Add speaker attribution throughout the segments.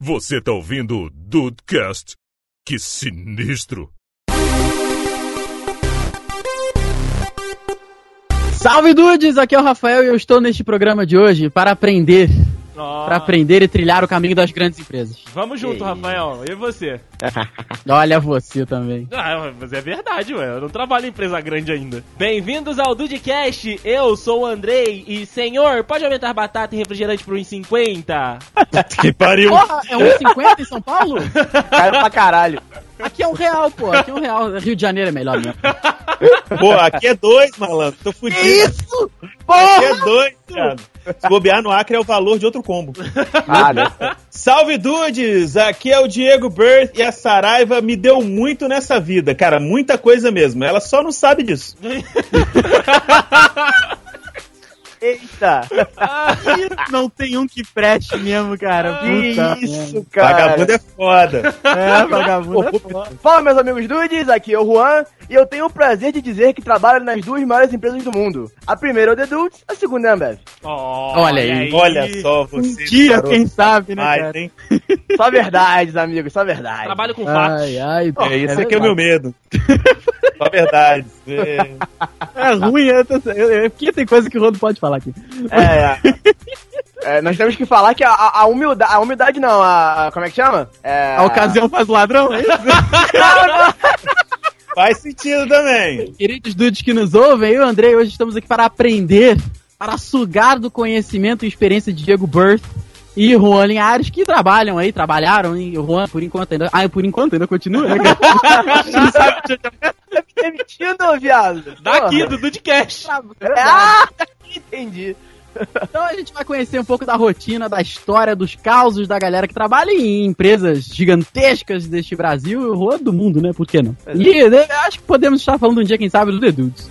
Speaker 1: Você tá ouvindo o Dudecast? Que sinistro!
Speaker 2: Salve dudes, aqui é o Rafael e eu estou neste programa de hoje para aprender, para aprender e trilhar o caminho das grandes empresas.
Speaker 3: Vamos junto, Rafael. E você?
Speaker 2: Olha você também.
Speaker 3: Ah, mas é verdade, ué. Eu não trabalho em empresa grande ainda. Bem-vindos ao Dudecast. Eu sou o Andrei. E, senhor, pode aumentar batata e refrigerante por 1,50?
Speaker 4: Que pariu.
Speaker 2: Porra, é 1,50 em São Paulo?
Speaker 5: Caiu pra caralho.
Speaker 2: Aqui é um real, pô. Aqui é um real. Rio de Janeiro é melhor mesmo.
Speaker 4: Pô, aqui é dois, malandro. Tô fudido.
Speaker 5: Isso!
Speaker 4: Aqui é dois, cara. Se bobear no Acre é o valor de outro combo.
Speaker 5: Ah, né?
Speaker 4: Salve, dudes! Aqui é o Diego Birth e a Saraiva me deu muito nessa vida, cara. Muita coisa mesmo. Ela só não sabe disso.
Speaker 5: Eita!
Speaker 2: Não tem um que preste mesmo, cara.
Speaker 5: Que
Speaker 2: Puta
Speaker 5: isso, cara!
Speaker 4: Vagabundo é foda.
Speaker 2: É, vagabundo.
Speaker 5: Fala, meus amigos dudes, aqui é o Juan e eu tenho o prazer de dizer que trabalho nas duas maiores empresas do mundo. A primeira é o The Dudes, a segunda é a Ambev.
Speaker 2: Olha aí.
Speaker 4: Olha só
Speaker 2: Um
Speaker 4: você.
Speaker 2: dia,
Speaker 4: garoto.
Speaker 2: quem sabe, né,
Speaker 4: Ai,
Speaker 2: cara?
Speaker 4: hein?
Speaker 5: Só verdades, amigos, só verdades.
Speaker 3: Trabalho com fatos.
Speaker 2: Ai, ai.
Speaker 4: É, esse aqui é o meu medo. Só verdade. É.
Speaker 2: É ruim, eu- eu- porque tem coisa que o Rodo pode falar aqui.
Speaker 5: É, é. É, nós temos que falar que a, a, a humildade, a humildade não, a, a- como é que chama? É,
Speaker 2: A ocasião faz o ladrão, é isso?
Speaker 4: Faz sentido também.
Speaker 2: Queridos dudes que nos ouvem, eu e o Andrei hoje estamos aqui para aprender, para sugar do conhecimento e experiência de Diego Birth e Juan Linhares, que trabalham aí, trabalharam, e o Juan, por enquanto, ainda. Ah, por enquanto ainda continua, né, cara? Não sabe o que
Speaker 5: tá me demitindo, viado.
Speaker 3: Daqui,
Speaker 5: Porra.
Speaker 3: do Dudecast.
Speaker 5: É, ah, entendi.
Speaker 2: Então a gente vai conhecer um pouco da rotina, da história, dos causos da galera que trabalha em empresas gigantescas deste Brasil e o Juan do mundo, né? Por que não? E né, acho que podemos estar falando um dia, quem sabe, do The Dudes.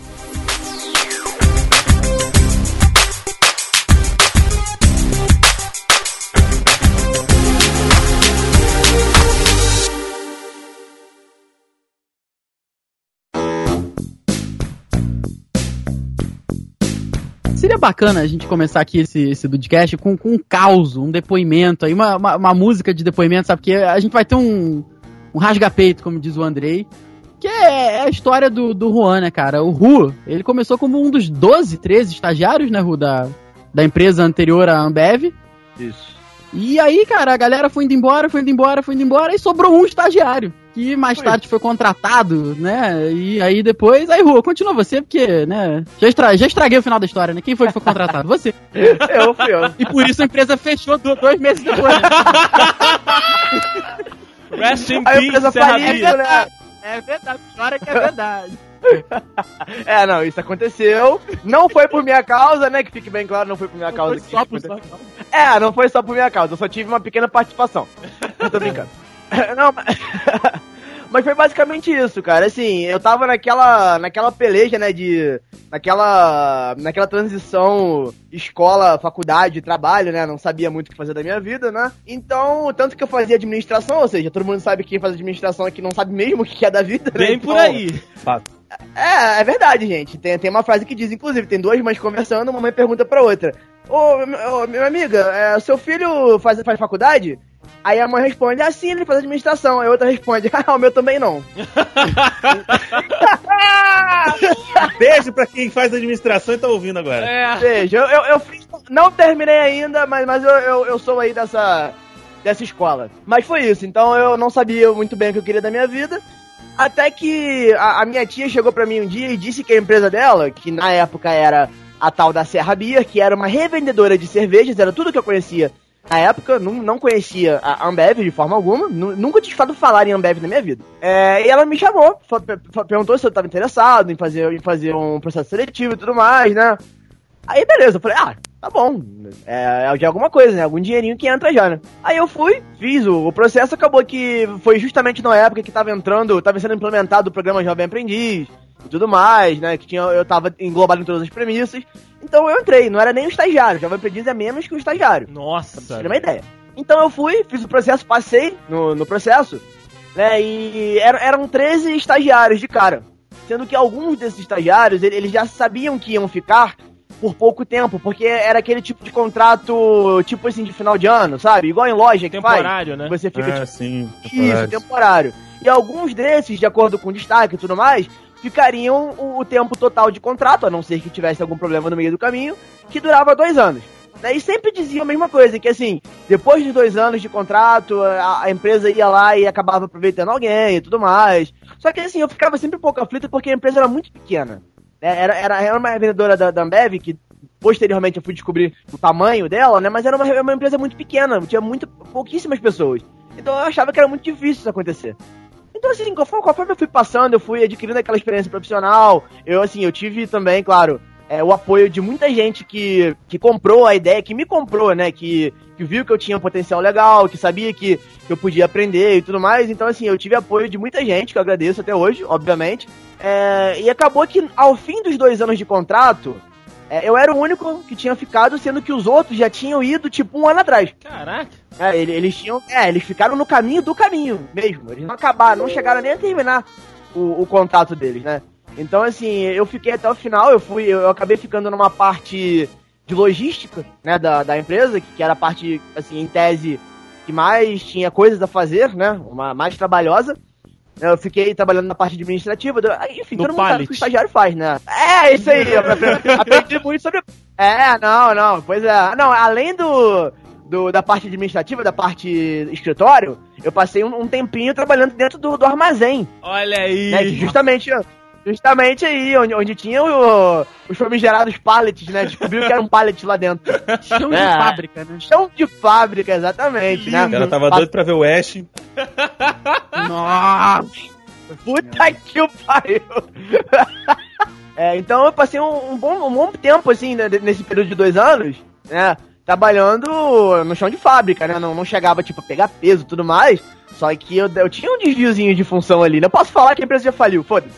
Speaker 2: Seria bacana a gente começar aqui esse, esse Dudcast com, com um caos, um depoimento aí, uma, uma, uma música de depoimento, sabe? Porque a gente vai ter um, um rasga-peito, como diz o Andrei, que é, é a história do, do Juan, né, cara? O Ru, ele começou como um dos 12, 13 estagiários, né, Ru, da, da empresa anterior à Ambev.
Speaker 5: Isso.
Speaker 2: E aí, cara, a galera foi indo embora, foi indo embora, foi indo embora, e sobrou um estagiário, que mais
Speaker 5: Foi.
Speaker 2: tarde foi contratado, né? E aí depois, aí, Ru, continua você, porque, né? Já, estra- já estraguei o final da história, né? Quem foi que foi contratado? Você.
Speaker 5: Eu, fui eu.
Speaker 2: E por isso a empresa fechou do- dois meses depois. né?
Speaker 3: Rest in
Speaker 5: A empresa
Speaker 3: peace, Serra
Speaker 5: faliu,
Speaker 3: Bia.
Speaker 5: né?
Speaker 2: É verdade, história que é verdade.
Speaker 5: É, não, isso aconteceu. Não foi por minha causa, né? Que fique bem claro, não foi por minha causa.
Speaker 2: Foi só por sua
Speaker 5: É, não foi só por minha causa, eu só tive uma pequena participação. Eu tô brincando. Não, mas... mas foi basicamente isso, cara. Assim, eu tava naquela, naquela peleja, né, de... Naquela, naquela transição escola, faculdade, trabalho, né? Não sabia muito o que fazer da minha vida, né? Então, tanto que eu fazia administração, ou seja, todo mundo sabe que quem faz administração aqui não sabe mesmo o que é da vida, né?
Speaker 3: Bem por
Speaker 5: Então,
Speaker 3: aí.
Speaker 5: é, é verdade, gente. Tem, tem uma frase que diz, inclusive, tem duas mães conversando, uma mãe pergunta pra outra. Ô, m- ô, minha amiga, é, seu filho faz, faz faculdade? Aí a mãe responde, ah, sim, ele faz administração. Aí a outra responde, ah, o meu também não.
Speaker 4: Beijo pra quem faz administração e tá ouvindo agora.
Speaker 3: É.
Speaker 5: Veja, eu, eu, eu fiz- não terminei ainda, mas, mas eu, eu, eu sou aí dessa, dessa escola. Mas foi isso, então eu não sabia muito bem o que eu queria da minha vida. Até que a, a minha tia chegou pra mim um dia e disse que a empresa dela, que na época era a tal da Serra Beer, que era uma revendedora de cervejas, era tudo que eu conhecia na época, não, não conhecia a Ambev de forma alguma, nu- nunca tinha escutado falar em Ambev na minha vida. É, e ela me chamou, perguntou se eu estava interessado em fazer, em fazer um processo seletivo e tudo mais, né? Aí beleza, eu falei, ah, tá bom, é, é de alguma coisa, né? Algum dinheirinho que entra já, né? Aí eu fui, fiz o, o processo, acabou que foi justamente na época que tava entrando, tava sendo implementado o programa Jovem Aprendiz e tudo mais, né? Que tinha, eu tava englobado em todas as premissas. Então eu entrei, não era nem o estagiário, Jovem Aprendiz é menos que o estagiário.
Speaker 3: Nossa.
Speaker 5: Pra terem uma ideia. Então eu fui, fiz o processo, passei no, no processo, né? E eram, eram 13 estagiários de cara. Sendo que alguns desses estagiários, ele- eles já sabiam que iam ficar por pouco tempo, porque era aquele tipo de contrato, tipo assim, de final de ano, sabe? Igual em loja que faz.
Speaker 3: Temporário, né?
Speaker 5: Você fica,
Speaker 4: Ah,
Speaker 5: tipo,
Speaker 4: sim.
Speaker 5: isso, temporário. E alguns desses, de acordo com o destaque e tudo mais, ficariam o, o tempo total de contrato, a não ser que tivesse algum problema no meio do caminho, que durava dois anos. Daí sempre dizia a mesma coisa, que assim, depois de dois anos de contrato, a, a empresa ia lá e acabava aproveitando alguém e tudo mais. Só que assim, eu ficava sempre um pouco aflito porque a empresa era muito pequena. Né? Era, era, era uma vendedora da, da Ambev, que posteriormente eu fui descobrir o tamanho dela, né? Mas era uma, uma empresa muito pequena, tinha muito, pouquíssimas pessoas. Então eu achava que era muito difícil isso acontecer. Então, assim, conforme, conforme eu fui passando, eu fui adquirindo aquela experiência profissional. Eu, assim, eu tive também, claro, é, o apoio de muita gente que, que comprou a ideia, que me comprou, né? Que, que viu que eu tinha um potencial legal, que sabia que, que eu podia aprender e tudo mais. Então, assim, eu tive apoio de muita gente, que eu agradeço até hoje, obviamente. É, e acabou que, ao fim dos dois anos de contrato, é, eu era o único que tinha ficado, sendo que os outros já tinham ido, tipo, um ano atrás.
Speaker 3: Caraca.
Speaker 5: É, ele- eles tinham. É, eles ficaram no caminho do caminho mesmo. Eles não acabaram, não chegaram nem a terminar o, o contrato deles, né? Então, assim, eu fiquei até o final, eu fui, eu acabei ficando numa parte de logística, né, da, da empresa, que, que era a parte, assim, em tese, que mais tinha coisas a fazer, né? Uma mais trabalhosa. Eu fiquei trabalhando na parte administrativa, do- aí, enfim,
Speaker 3: No
Speaker 5: todo mundo sabe o
Speaker 3: pallet.
Speaker 5: que o estagiário faz, né? É, isso aí, eu aprendi, muito sobre. É, não, não, pois é. Não, além do, do- da parte administrativa, da parte escritório, eu passei um, um tempinho trabalhando dentro do, do armazém,
Speaker 3: Olha aí.
Speaker 5: né? justamente, justamente aí, onde, onde tinha o- os famigerados pallets, né? Descobriu que era um pallet lá dentro.
Speaker 2: Chão de
Speaker 5: É.
Speaker 2: fábrica, né?
Speaker 5: Chão de fábrica, exatamente, né?
Speaker 4: O cara tava doido pra ver o Ash.
Speaker 2: Nossa!
Speaker 5: Puta que o pariu! É, então eu passei um, um bom, um bom tempo, assim, né, nesse período de dois anos, né? Trabalhando no chão de fábrica, né? Não, não chegava, tipo, a pegar peso e tudo mais. Só que eu, eu tinha um desviozinho de função ali. Não posso falar que a empresa já faliu, foda-se.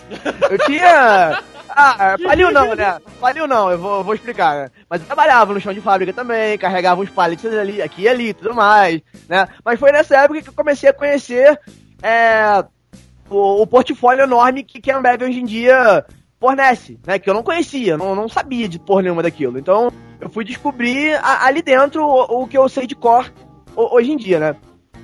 Speaker 5: Eu tinha. Ah, faliu não, né? Faliu não, eu vou, vou explicar, né? Mas eu trabalhava no chão de fábrica também, carregava uns pallets ali, aqui e ali, tudo mais, né? Mas foi nessa época que eu comecei a conhecer é, o, o portfólio enorme que, que a Ambev hoje em dia fornece, né? Que eu não conhecia, não, não sabia de porra nenhuma daquilo. Então, eu fui descobrir a- ali dentro o, o que eu sei de cor ho- hoje em dia, né?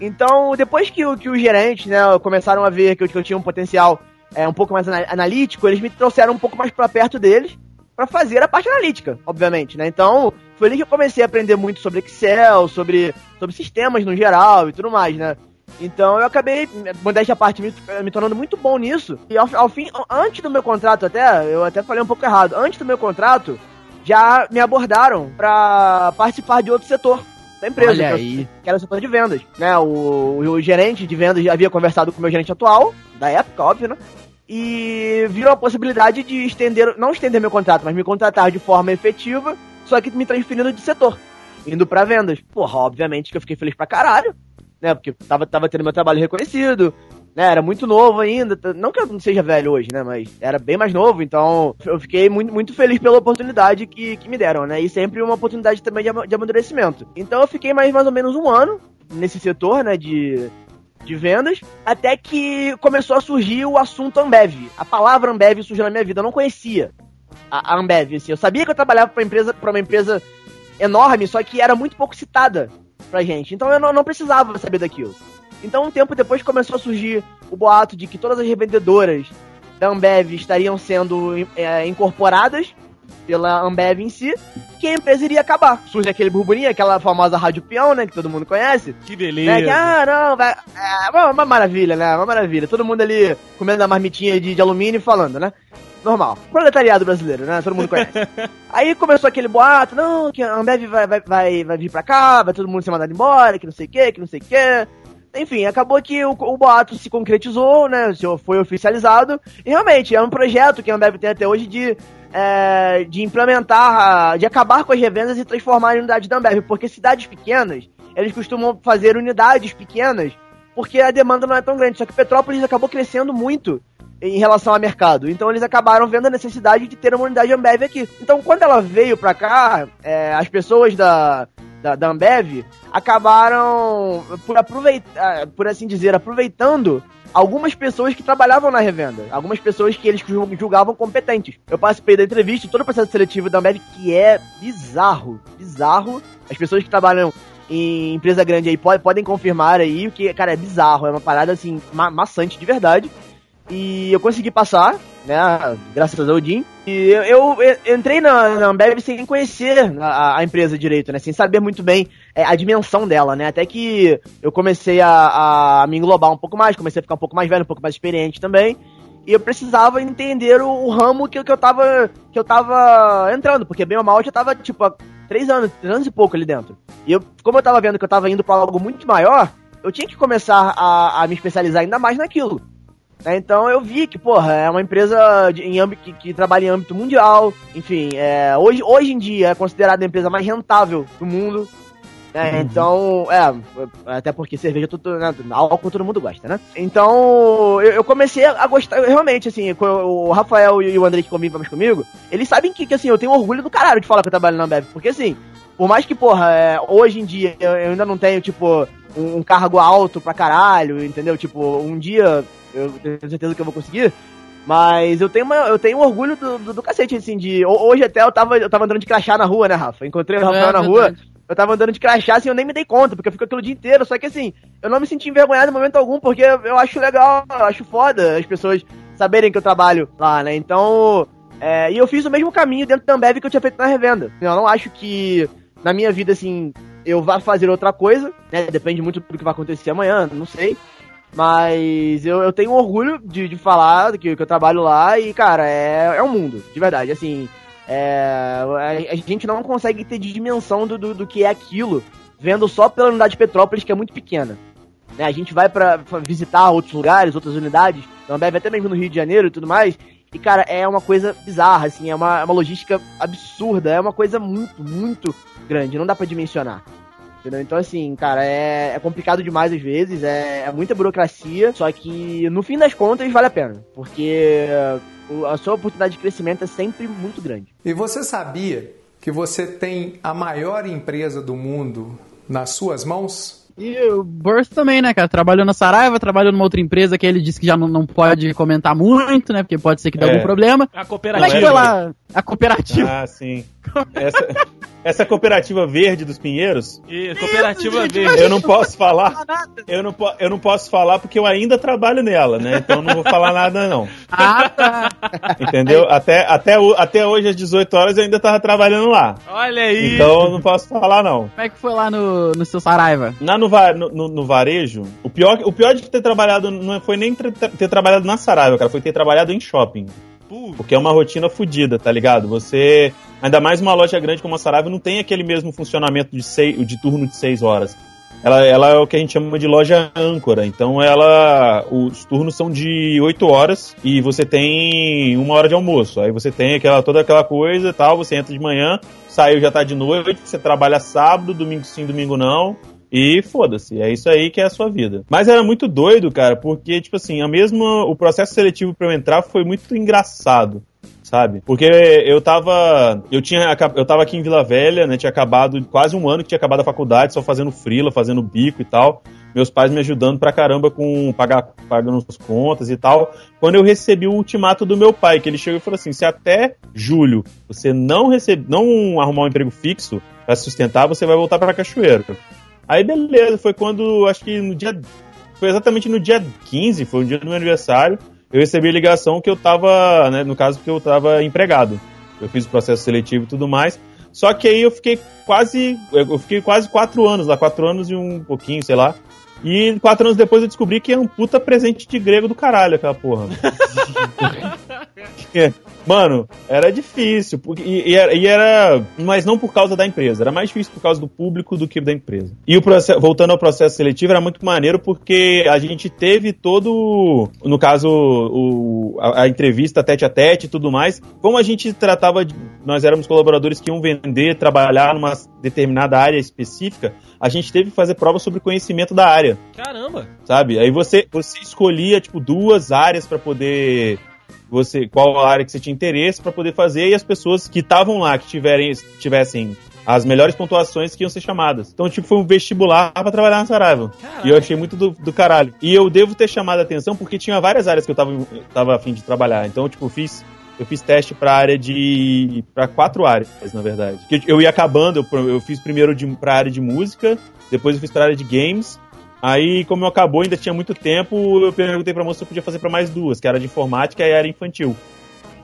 Speaker 5: Então, depois que, que os gerentes, né, começaram a ver que eu, que eu tinha um potencial é, um pouco mais ana- analítico, eles me trouxeram um pouco mais pra perto deles pra fazer a parte analítica, obviamente, né? Então, foi ali que eu comecei a aprender muito sobre Excel, sobre, sobre sistemas no geral e tudo mais, né? Então eu acabei, modéstia à parte, me, me tornando muito bom nisso. E ao, ao fim, antes do meu contrato até, eu até falei um pouco errado, antes do meu contrato, já me abordaram pra participar de outro setor da empresa,
Speaker 2: Olha
Speaker 5: que, eu-
Speaker 2: aí.
Speaker 5: que era o setor de vendas. Né? O, o gerente de vendas havia conversado com o meu gerente atual, da época, óbvio, né? E viram a possibilidade de estender, não estender meu contrato, mas me contratar de forma efetiva, só que me transferindo de setor, indo pra vendas. Porra, obviamente que eu fiquei feliz pra caralho né? Porque tava, tava tendo meu trabalho reconhecido, né? Era muito novo ainda. Não que eu não seja velho hoje, né? Mas era bem mais novo, então eu fiquei muito, muito feliz pela oportunidade que, que me deram, né? E sempre uma oportunidade também de, de amadurecimento. Então eu fiquei mais, mais ou menos um ano nesse setor, né? De, de vendas, até que começou a surgir o assunto Ambev. A palavra Ambev surgiu na minha vida, eu não conhecia a, a Ambev, assim. Eu sabia que eu trabalhava para empresa, para uma empresa enorme, só que era muito pouco citada pra gente. Então eu não, não precisava saber daquilo. Então um tempo depois começou a surgir o boato de que todas as revendedoras da Ambev estariam sendo é, incorporadas pela Ambev em si, que a empresa iria acabar. Surge aquele burburinho, aquela famosa rádio peão, né, que todo mundo conhece.
Speaker 3: Que beleza.
Speaker 5: Né, que, ah, não, vai. É uma, uma maravilha, né? Uma maravilha. Todo mundo ali comendo a marmitinha de, de alumínio e falando, né? Normal. Proletariado brasileiro, né? Todo mundo conhece. Aí começou aquele boato, não, que a Ambev vai, vai, vai, vai vir pra cá, vai todo mundo ser mandado embora, que não sei o que, que não sei o que. Enfim, acabou que o, o boato se concretizou, né? Foi oficializado. E realmente, é um projeto que a Ambev tem até hoje de, é, de implementar, de acabar com as revendas e transformar em unidade da Ambev. Porque cidades pequenas, eles costumam fazer unidades pequenas porque a demanda não é tão grande. Só que Petrópolis acabou crescendo muito em relação ao mercado. Então eles acabaram vendo a necessidade de ter uma unidade Ambev aqui. Então quando ela veio pra cá, é, as pessoas da, da, da Ambev acabaram, por aproveitar, por assim dizer, aproveitando algumas pessoas que trabalhavam na revenda, algumas pessoas que eles julgavam competentes. Eu participei da entrevista, todo o processo seletivo da Ambev, que é bizarro, bizarro. As pessoas que trabalham em empresa grande aí podem, confirmar aí, que, cara, é bizarro, é uma parada assim, ma maçante de verdade. E eu consegui passar, né? Graças ao Odin. E eu, eu, entrei na, na Ambev sem conhecer a, a, empresa direito, né? Sem saber muito bem é, a dimensão dela, né? Até que eu comecei a, a me englobar um pouco mais, comecei a ficar um pouco mais velho, um pouco mais experiente também. E eu precisava entender o, o ramo que, que, eu tava, que eu tava entrando, porque bem ou mal eu já tava, tipo, há três anos, três anos e pouco ali dentro. E eu, como eu tava vendo que eu tava indo para algo muito maior, eu tinha que começar a, a me especializar ainda mais naquilo. Né? Então eu vi que, porra, é uma empresa de, em âmbito, que, que, trabalha em âmbito mundial. Enfim, é, hoje, hoje em dia é considerada a empresa mais rentável do mundo. Né? Uhum. Então, é, até porque cerveja tudo, né, álcool todo mundo gosta, né? Então, eu, eu comecei a gostar, realmente, assim, o Rafael e o André que convivem mais comigo, eles sabem que, que, assim, eu tenho orgulho do caralho de falar que eu trabalho na Ambev, porque, assim, por mais que, porra, é, hoje em dia eu, eu ainda não tenho, tipo, um, um cargo alto pra caralho, entendeu? Tipo, um dia eu tenho certeza que eu vou conseguir. Mas eu tenho, uma, eu tenho um orgulho do, do, do, cacete, assim, de. Hoje até eu tava, eu tava andando de crachá na rua, né, Rafa? Encontrei o Rafael é, na rua. Eu tava andando de crachá, assim, eu nem me dei conta, porque eu fico aquilo o dia inteiro. Só que assim, eu não me senti envergonhado em momento algum, porque eu acho legal, eu acho foda as pessoas saberem que eu trabalho lá, né? Então. É, e eu fiz o mesmo caminho dentro da Ambev que eu tinha feito na revenda. Eu não acho que na minha vida, assim, eu vá fazer outra coisa, né? Depende muito do que vai acontecer amanhã, não sei. Mas eu, eu tenho orgulho de, de falar que, que eu trabalho lá e, cara, é, é um mundo, de verdade. Assim, é, a, a, gente não consegue ter dimensão do, do, do, que é aquilo, vendo só pela unidade de Petrópolis, que é muito pequena. Né, a gente vai para visitar outros lugares, outras unidades, então deve até mesmo no Rio de Janeiro e tudo mais. E, cara, é uma coisa bizarra, assim, é uma, é uma logística absurda, é uma coisa muito, muito grande, não dá para dimensionar. Entendeu? Então, assim, cara, é, é complicado demais às vezes, é, é, muita burocracia, só que no fim das contas vale a pena, porque a sua oportunidade de crescimento é sempre muito grande.
Speaker 6: E você sabia que você tem a maior empresa do mundo nas suas mãos?
Speaker 2: E o Burst também, né, cara? Trabalhou na Saraiva, trabalhou numa outra empresa que ele disse que já não, não pode comentar muito, né? Porque pode ser que dê é. algum problema.
Speaker 3: A cooperativa.
Speaker 2: Como é que foi lá? A cooperativa.
Speaker 4: Ah, sim. Essa, essa cooperativa verde dos Pinheiros.
Speaker 3: Isso, cooperativa Isso, verde.
Speaker 4: Eu não posso falar. Eu não, eu não posso falar porque eu ainda trabalho nela, né? Então não vou falar nada, não.
Speaker 2: Ah, tá.
Speaker 4: Entendeu? Até, até, até hoje, às 18 horas, eu ainda tava trabalhando lá.
Speaker 3: Olha aí.
Speaker 4: Então eu não posso falar, não.
Speaker 2: Como é que foi lá no, no seu Saraiva?
Speaker 4: Lá no, no, no varejo, o pior, o pior de ter trabalhado não foi nem ter, ter trabalhado na Saraiva, cara, foi ter trabalhado em shopping. Porque é uma rotina fodida, tá ligado? Você. Ainda mais uma loja grande como a Saraiva não tem aquele mesmo funcionamento de, seis, de turno de 6 horas. Ela, ela é o que a gente chama de loja âncora. Então ela. Os turnos são de 8 horas e você tem uma hora de almoço. Aí você tem aquela, toda aquela coisa e tal, você entra de manhã, saiu já tá de noite, você trabalha sábado, domingo sim, domingo não. E foda-se, é isso aí que é a sua vida. Mas era muito doido, cara, porque, tipo assim, a mesma, o processo seletivo para eu entrar foi muito engraçado sabe? Porque eu tava. Eu tinha. Eu tava aqui em Vila Velha, né? Tinha acabado quase um ano que tinha acabado a faculdade, só fazendo frila, fazendo bico e tal. Meus pais me ajudando pra caramba com pagar, pagando as contas e tal. Quando eu recebi o ultimato do meu pai, que ele chegou e falou assim: se até julho você não receber, não arrumar um emprego fixo para sustentar, você vai voltar para Cachoeiro. Aí beleza, foi quando, acho que no dia. Foi exatamente no dia 15, foi o dia do meu aniversário. Eu recebi a ligação que eu tava, né, no caso que eu tava empregado. Eu fiz o processo seletivo e tudo mais. Só que aí eu fiquei quase. Eu fiquei quase quatro anos lá, quatro anos e um pouquinho, sei lá. E quatro anos depois eu descobri que é um puta presente de grego do caralho, aquela porra. Mano, era difícil. Porque, e, e, era, e, era, Mas não por causa da empresa. Era mais difícil por causa do público do que da empresa. E o processo, voltando ao processo seletivo, era muito maneiro porque a gente teve todo. No caso, o, a, a entrevista tete a tete e tudo mais. Como a gente tratava. De, nós éramos colaboradores que iam vender, trabalhar numa determinada área específica a gente teve que fazer prova sobre conhecimento da área.
Speaker 3: Caramba!
Speaker 4: Sabe? Aí você, você escolhia, tipo, duas áreas para poder você qual área que você tinha interesse para poder fazer e as pessoas que estavam lá que tiverem tivessem as melhores pontuações que iam ser chamadas. Então, tipo, foi um vestibular pra trabalhar na Saraiva. E eu achei muito do, do caralho. E eu devo ter chamado a atenção porque tinha várias áreas que eu tava, tava afim de trabalhar. Então, tipo, eu fiz. Eu fiz teste pra área de. pra quatro áreas, na verdade. Porque eu ia acabando, eu, eu fiz primeiro de, pra área de música, depois eu fiz pra área de games. Aí, como eu acabou, ainda tinha muito tempo, eu perguntei pra moça se eu podia fazer pra mais duas, que era de informática e era infantil.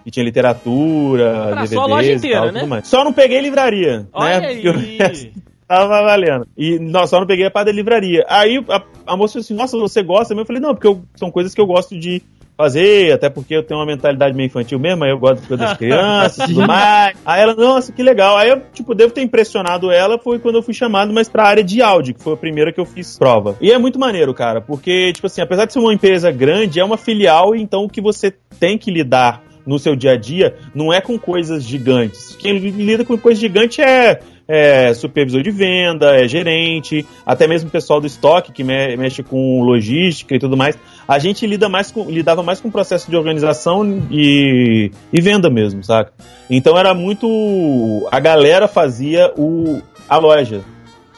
Speaker 4: E tinha literatura,
Speaker 3: Ah,
Speaker 4: DVDs
Speaker 3: só a loja inteira,
Speaker 4: tal,
Speaker 3: né?
Speaker 4: tudo mais. Só não peguei livraria,
Speaker 3: Olha
Speaker 4: né?
Speaker 3: aí.
Speaker 4: Porque tava valendo. E não, só não peguei a parte da livraria. Aí a, a moça falou assim, nossa, você gosta? Eu falei, não, porque eu- são coisas que eu gosto de fazer, até porque eu tenho uma mentalidade meio infantil mesmo, aí eu gosto de coisas das crianças e tudo mais. Aí ela, nossa, que legal. Aí eu, tipo, devo ter impressionado ela, foi quando eu fui chamado, mas pra área de áudio, que foi a primeira que eu fiz prova. E é muito maneiro, cara, porque, tipo assim, apesar de ser uma empresa grande, é uma filial, então o que você tem que lidar no seu dia a dia não é com coisas gigantes. Quem lida com coisas gigantes é, é supervisor de venda, é gerente, até mesmo o pessoal do estoque que me- mexe com logística e tudo mais. A gente lida mais com, lidava mais com o processo de organização e, e venda mesmo, saca? Então era muito. A galera fazia o, a loja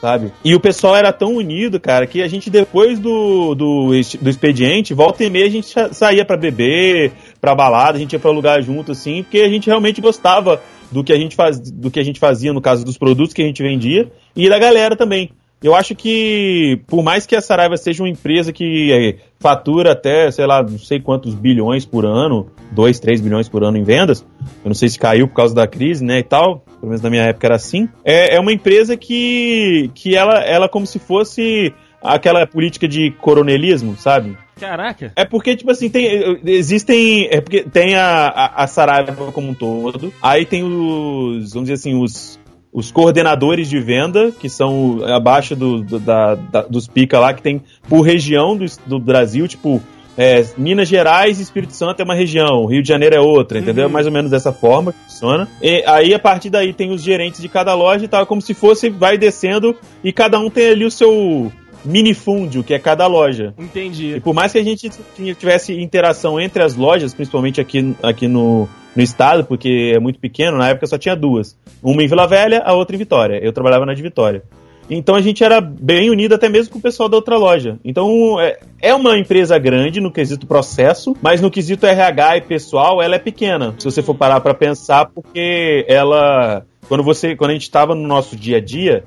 Speaker 4: sabe? E o pessoal era tão unido, cara, que a gente depois do, do, do expediente, volta e meia a gente sa- saía pra beber, pra balada, a gente ia pra lugar junto, assim, porque a gente realmente gostava do que a gente, faz, do que a gente fazia, no caso dos produtos que a gente vendia, e da galera também. Eu acho que, por mais que a Saraiva seja uma empresa que eh, fatura até, sei lá, não sei quantos bilhões por ano, 2, 3 bilhões por ano em vendas, eu não sei se caiu por causa da crise, né, e tal, pelo menos na minha época era assim, é, é uma empresa que, que ela, ela como se fosse aquela política de coronelismo, sabe?
Speaker 3: Caraca.
Speaker 4: É porque, tipo assim, tem, existem. É porque tem a, a, a Saraiva como um todo. Aí tem os. Vamos dizer assim, os. Os coordenadores de venda, que são abaixo do, do- da, da- dos pica lá, que tem por região do, do Brasil, tipo, é, Minas Gerais e Espírito Santo é uma região, Rio de Janeiro é outra, entendeu?
Speaker 3: Uhum.
Speaker 4: Mais ou menos dessa forma que funciona. E aí, a partir daí, tem os gerentes de cada loja e tal, como se fosse, vai descendo e cada um tem ali o seu minifúndio, que é cada loja. E
Speaker 3: Entendi.
Speaker 4: por mais que a gente tivesse interação entre as lojas, principalmente aqui, aqui no, no estado, porque é muito pequeno, na época só tinha duas. Uma em Vila Velha, a outra em Vitória. Eu trabalhava na de Vitória. Então a gente era bem unido até mesmo com o pessoal da outra loja. Então é, é uma empresa grande no quesito processo, mas no quesito RH e pessoal ela é pequena. Se você for parar para pensar, porque ela quando você quando a gente estava no nosso dia a dia,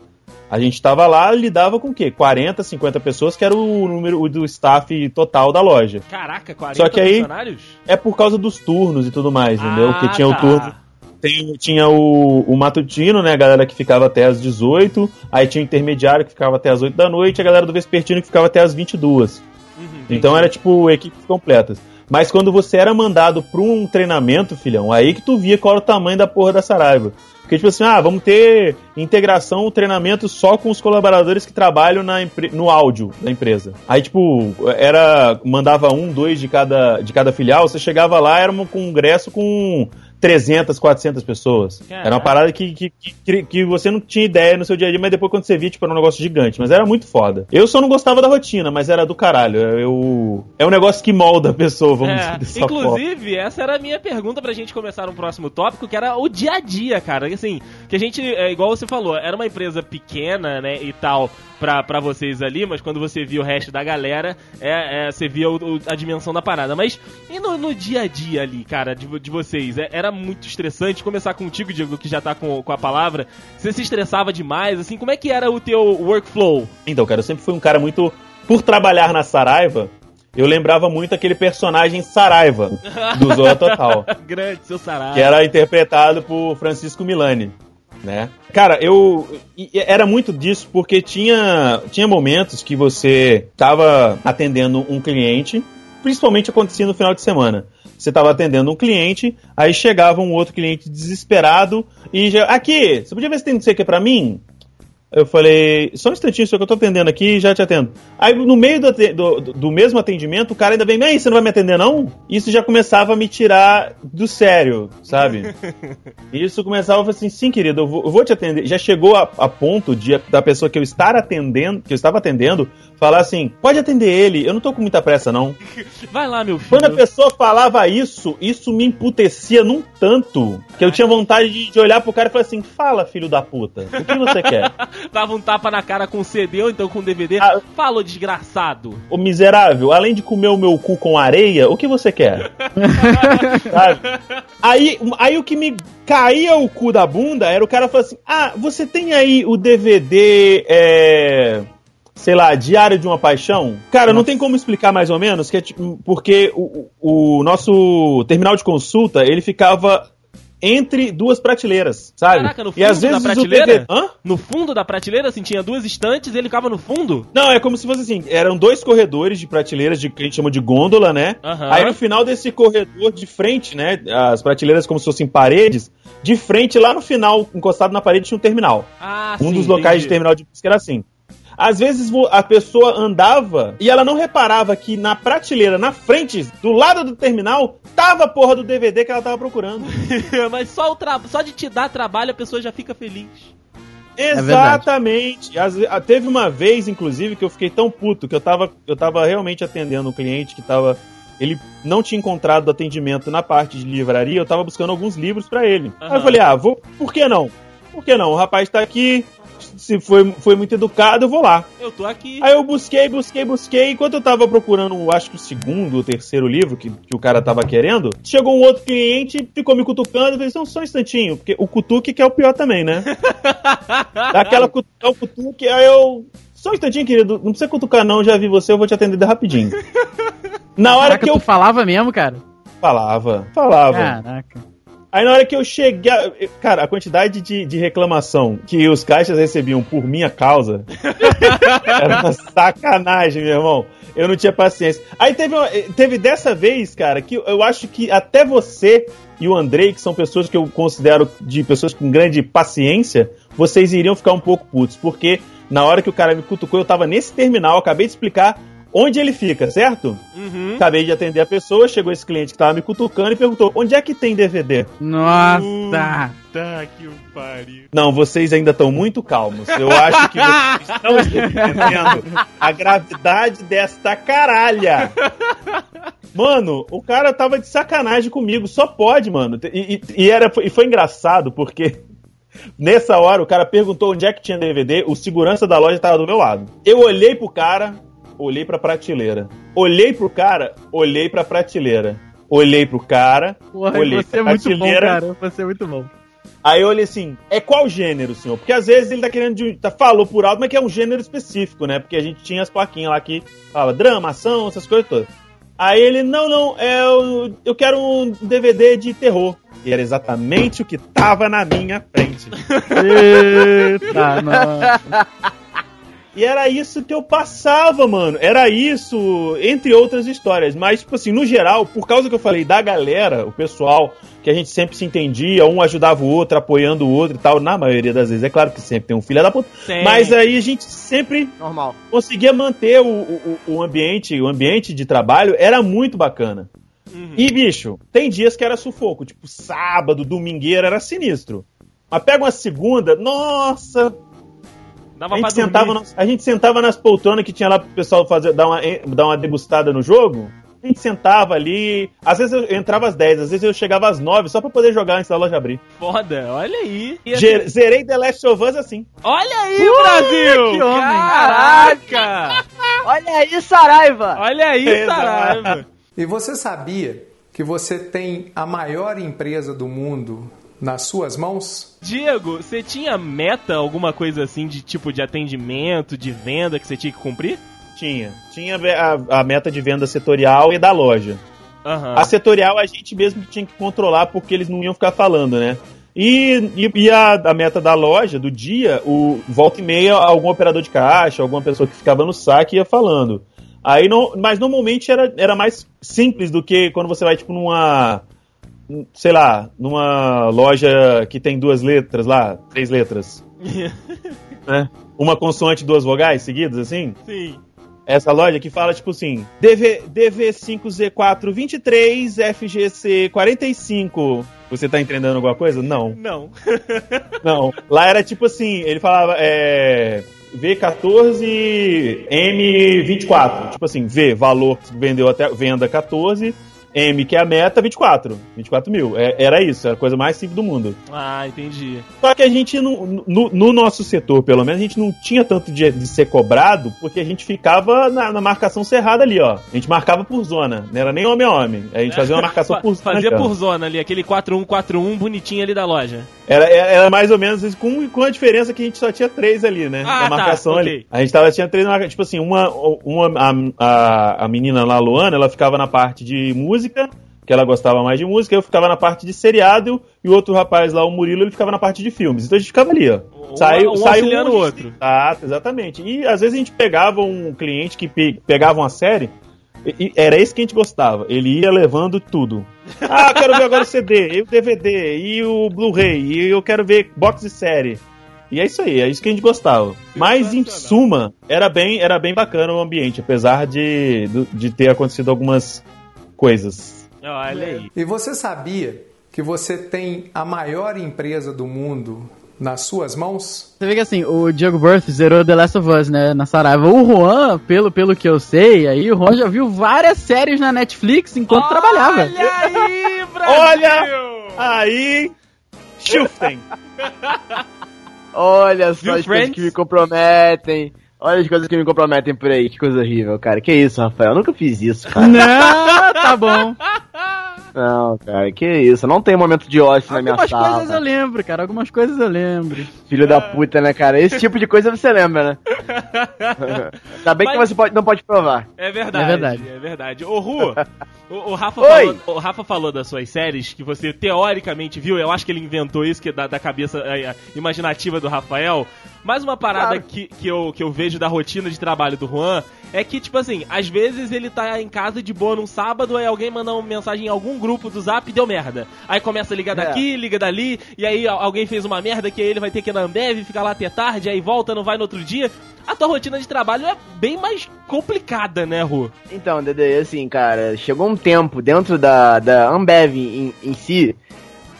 Speaker 4: a gente estava lá lidava com o quê? 40, 50 pessoas, que era o número do staff total da loja.
Speaker 3: Caraca, 40
Speaker 4: Só que aí-
Speaker 3: funcionários?
Speaker 4: É por causa dos turnos e tudo mais, entendeu?
Speaker 3: Ah,
Speaker 4: Porque tinha
Speaker 3: tá.
Speaker 4: o turno tem- tinha o, o matutino, né? A galera que ficava até as 18. Aí tinha o intermediário que ficava até as 8 da noite. E a galera do vespertino que ficava até as 22.
Speaker 3: Uhum,
Speaker 4: Então era tipo equipes completas. Mas quando você era mandado pra um treinamento, filhão, aí que tu via qual era o tamanho da porra da Saraiva. Porque, tipo assim, ah, vamos ter integração, treinamento só com os colaboradores que trabalham na no áudio da empresa. Aí, tipo, era. Mandava um, dois de cada, de cada filial, você chegava lá, era um congresso com 300, 400 pessoas.
Speaker 3: Caraca.
Speaker 4: Era uma parada que, que, que, que você não tinha ideia no seu dia a dia, mas depois quando você via, tipo, era um negócio gigante. Mas era muito foda. Eu só não gostava da rotina, mas era do caralho. Eu, é um negócio que molda a pessoa, vamos
Speaker 3: É,
Speaker 4: dizer dessa forma.
Speaker 3: inclusive, essa era a minha pergunta pra gente começar um próximo tópico, que era o dia a dia, cara. Assim, que a gente, é, igual você falou, era uma empresa pequena, né, e tal, pra, pra vocês ali, mas quando você via o resto da galera, é, é, você via o- o- a dimensão da parada. Mas e no, no dia a dia ali, cara, de, de vocês? É- era muito estressante começar contigo, Diego, que já tá com, com a palavra. Você se estressava demais, assim, como é que era o teu workflow?
Speaker 4: Então, cara, eu sempre fui um cara muito. Por trabalhar na Saraiva, eu lembrava muito aquele personagem Saraiva, do Zorra Total.
Speaker 3: Grande, seu sarado.
Speaker 4: que era interpretado por Francisco Milani, né? Cara, eu era muito disso porque tinha tinha momentos que você tava atendendo um cliente, principalmente acontecia no final de semana. Você tava atendendo um cliente, aí chegava um outro cliente desesperado e já, aqui, você podia ver se tem não sei o que pra mim? Eu falei, só um instantinho, só que eu tô atendendo aqui e já te atendo. Aí no meio do, do, do, mesmo atendimento, o cara ainda vem, aí, você não vai me atender não? Isso já começava a me tirar do sério, sabe? Isso começava a falar assim, sim, querido, eu vou, eu vou te atender. Já chegou a, a, ponto de da pessoa que eu estar atendendo, que eu estava atendendo, falar assim, pode atender ele, eu não tô com muita pressa não.
Speaker 3: Vai lá, meu filho.
Speaker 4: Quando a pessoa falava isso, isso me emputecia num tanto que eu tinha vontade de, de olhar pro cara e falar assim, fala, filho da puta, o que você quer?
Speaker 3: Dava um tapa na cara com CD ou então com DVD. Ah, Fala, desgraçado.
Speaker 4: O miserável, além de comer o meu cu com areia, o que você quer? aí, aí o que me caía o cu da bunda era o cara falando assim: Ah, você tem aí o DVD. É sei lá, Diário de uma Paixão. Cara, Nossa. não tem como explicar mais ou menos, que é, tipo, porque o, o nosso terminal de consulta, ele ficava entre duas prateleiras, sabe?
Speaker 3: Caraca, no fundo e às vezes da prateleira? TV... Hã? No fundo da prateleira, assim, tinha duas estantes e ele ficava no fundo?
Speaker 4: Não, é como se fosse assim, eram dois corredores de prateleiras de, que a gente chama de gôndola, né? Uhum. Aí no final desse corredor de frente, né, as prateleiras como se fossem paredes, de frente lá no final, encostado na parede, tinha um terminal. Ah, um sim, dos locais entendi. de terminal de música era assim. Às vezes a pessoa andava e ela não reparava que na prateleira, na frente, do lado do terminal, tava a porra do DVD que ela tava procurando.
Speaker 3: Mas só, o só de te dar trabalho a pessoa já fica feliz.
Speaker 4: É Exatamente. É teve uma vez, inclusive, que eu fiquei tão puto que eu tava, eu tava realmente atendendo um cliente que tava. Ele não tinha encontrado atendimento na parte de livraria, eu tava buscando alguns livros para ele. Uhum. Aí eu falei, ah, vou. Por que não? Por que não? O rapaz tá aqui, se foi, foi muito educado, eu vou lá.
Speaker 3: Eu tô aqui.
Speaker 4: Aí eu busquei, busquei, busquei. Enquanto eu tava procurando, acho que o segundo ou terceiro livro que, que o cara tava querendo, chegou um outro cliente, ficou me cutucando. Eu falei, só um instantinho, porque o cutuque que é o pior também, né? Daquela cutucar o cutuque, aí eu. Só um instantinho, querido, não precisa cutucar não, já vi você, eu vou te atender rapidinho.
Speaker 2: Na hora Caraca, que eu. falava mesmo, cara?
Speaker 4: Falava, falava. Caraca. Aí na hora que eu cheguei. Cara, a quantidade de, de reclamação que os caixas recebiam por minha causa era uma sacanagem, meu irmão. Eu não tinha paciência. Aí teve, teve dessa vez, cara, que eu acho que até você e o Andrei, que são pessoas que eu considero de pessoas com grande paciência, vocês iriam ficar um pouco putos, porque na hora que o cara me cutucou, eu tava nesse terminal, acabei de explicar onde ele fica, certo? Uhum. Acabei de atender a pessoa, chegou esse cliente que tava me cutucando e perguntou: onde é que tem DVD?
Speaker 2: Nossa!
Speaker 3: Tá que o pariu.
Speaker 4: Não, vocês ainda estão muito calmos. Eu acho que vocês estão entendendo a gravidade desta caralha. Mano, o cara tava de sacanagem comigo, só pode, mano. E, e, e era, e foi engraçado porque Nessa hora, o cara perguntou onde é que tinha DVD, o segurança da loja tava do meu lado. Eu olhei pro cara, olhei pra prateleira. Olhei pro cara, olhei pra prateleira. Olhei pro cara,
Speaker 2: Porra,
Speaker 4: olhei
Speaker 2: você pra é muito bom, cara. Você é muito bom.
Speaker 4: Aí eu olhei assim, é qual gênero, senhor? Porque às vezes ele tá querendo. De, tá, falou por alto, mas que é um gênero específico, né? Porque a gente tinha as plaquinhas lá que falava drama, ação, essas coisas todas. Aí ele, não, não, é, eu, eu quero um DVD de terror. E era exatamente o que tava na minha frente. Eita, nossa. E era isso que eu passava, mano. Era isso, entre outras histórias. Mas, tipo assim, no geral, por causa que eu falei da galera, o pessoal, que a gente sempre se entendia, um ajudava o outro, apoiando o outro e tal, na maioria das vezes. É claro que sempre tem um filho da puta. Sim. Mas aí a gente sempre
Speaker 5: Normal.
Speaker 4: conseguia manter o, o, o ambiente, o ambiente de trabalho era muito bacana. Uhum. E, bicho, tem dias que era sufoco. Tipo, sábado, domingueira, era sinistro. Mas pega uma segunda, nossa, Dava a, gente sentava nas, a gente sentava nas poltronas que tinha lá pro pessoal fazer, dar, uma, dar uma degustada no jogo. A gente sentava ali. Às vezes eu entrava às 10, às vezes eu chegava às 9 só pra poder jogar antes da loja abrir.
Speaker 3: Foda, olha aí.
Speaker 4: Ger zerei The Last of Us assim.
Speaker 3: Olha aí, uh, Brasil! Que homem! Caraca!
Speaker 5: olha aí, Saraiva!
Speaker 3: Olha aí, Saraiva!
Speaker 6: E você sabia que você tem a maior empresa do mundo nas suas mãos?
Speaker 3: Diego, você tinha meta, alguma coisa assim de tipo de atendimento, de venda que você tinha que cumprir?
Speaker 4: Tinha. Tinha a, a meta de venda setorial e da loja. Uhum. A setorial a gente mesmo tinha que controlar porque eles não iam ficar falando, né? E, e, e a, a, meta da loja, do dia, o volta e meia, algum operador de caixa, alguma pessoa que ficava no saque ia falando. Aí não, mas normalmente era, era mais simples do que quando você vai, tipo, numa sei lá, numa loja que tem duas letras lá, três letras. né? Uma consoante e duas vogais seguidas, assim?
Speaker 3: Sim.
Speaker 4: essa loja que fala, tipo assim, DV, DV5Z423 FGC45. Você tá entendendo alguma coisa? Não.
Speaker 3: Não.
Speaker 4: Não. Lá era tipo assim, ele falava, é. V14 M24. Tipo assim, V, valor que vendeu até venda 14, M, que é a meta, 24. 24 mil. É, era isso, era a coisa mais simples do mundo.
Speaker 3: Ah, entendi.
Speaker 4: Só que a gente, no, no, no nosso setor, pelo menos, a gente não tinha tanto de, de ser cobrado, porque a gente ficava na, na, marcação cerrada ali, ó. A gente marcava por zona, não era nem homem a homem. A gente fazia uma marcação por
Speaker 3: zona. Fazia por zona ali, aquele 4141 bonitinho ali da loja.
Speaker 4: Era, era mais ou menos isso, com, com a diferença que a gente só tinha três ali, né?
Speaker 3: Ah,
Speaker 4: a marcação
Speaker 3: tá,
Speaker 4: ali.
Speaker 3: okay.
Speaker 4: A gente tava, tinha três marcações. Tipo assim, uma, uma a, a, a menina lá, a Luana, ela ficava na parte de música, que ela gostava mais de música, eu ficava na parte de seriado, e o outro rapaz lá, o Murilo, ele ficava na parte de filmes. Então a gente ficava ali, ó.
Speaker 3: Um, saiu, um saiu um,
Speaker 4: o
Speaker 3: outro.
Speaker 4: Ah, exatamente. E às vezes a gente pegava um cliente que pe pegava uma série, e era esse que a gente gostava. Ele ia levando tudo. Ah, quero ver agora o CD, e o DVD, e o Blu-ray, e eu quero ver box de série. E é isso aí, é isso que a gente gostava. Mas em suma, era bem, era bem bacana o ambiente, apesar de, de ter acontecido algumas coisas.
Speaker 3: Olha aí.
Speaker 6: E você sabia que você tem a maior empresa do mundo nas suas mãos?
Speaker 2: Você vê que assim, o Diego Birth zerou The Last of Us, né, na Saraiva. O Juan, pelo, pelo que eu sei, aí o Juan já viu várias séries na Netflix enquanto
Speaker 3: Olha
Speaker 2: trabalhava.
Speaker 3: Olha aí, Brasil!
Speaker 4: Olha aí, Schuften!
Speaker 5: Olha só as coisas que me comprometem. Olha as coisas que me comprometem por aí. Que coisa horrível, cara. Que isso, Rafael? Eu nunca fiz isso, cara.
Speaker 2: Não, tá bom.
Speaker 5: Não, cara, que isso. Não tem momento de ócio na minha
Speaker 2: Algumas
Speaker 5: sala.
Speaker 2: coisas eu lembro, cara. Algumas coisas eu lembro.
Speaker 5: Filho da puta, né, cara? Esse tipo de coisa você lembra, né? Ainda bem que
Speaker 3: Mas-
Speaker 5: você pode- não pode provar.
Speaker 3: É verdade.
Speaker 2: É verdade.
Speaker 3: É verdade. Ô, Ru, o, o Rafa
Speaker 5: Oi.
Speaker 3: falou, o Rafa falou das suas séries que você teoricamente viu. Eu acho que ele inventou isso, que é da, da cabeça é, é, imaginativa do Rafael. Mais uma parada
Speaker 5: Claro.
Speaker 3: que, que, eu, que eu vejo da rotina de trabalho do Juan é que, tipo assim, às vezes ele tá em casa de boa num sábado, aí alguém manda uma mensagem em algum grupo do zap e deu merda. Aí começa a ligar
Speaker 5: É.
Speaker 3: daqui, liga dali, e aí al- alguém fez uma merda que aí ele vai ter que ir na Ambev, ficar lá até tarde, aí volta, não vai no outro dia. A tua rotina de trabalho é bem mais complicada, né, Ru?
Speaker 5: Então, Dede, assim, cara, chegou um tempo dentro da, da Ambev em, em si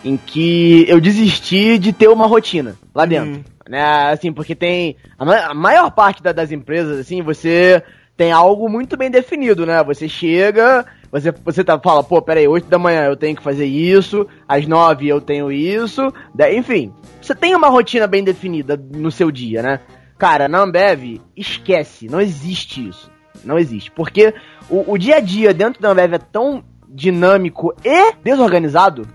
Speaker 5: em que eu desisti de ter uma rotina lá dentro.
Speaker 3: Hum.
Speaker 5: Né? Assim, porque tem. A, ma- a maior parte da- das empresas, assim, você tem algo muito bem definido, né? Você chega, você, você tá, fala, pô, peraí, 8 da manhã eu tenho que fazer isso, às 9 eu tenho isso, daí, enfim. Você tem uma rotina bem definida no seu dia, né? Cara, na Ambev, esquece, não existe isso. Não existe. Porque o, o dia a dia dentro da Ambev é tão dinâmico e desorganizado,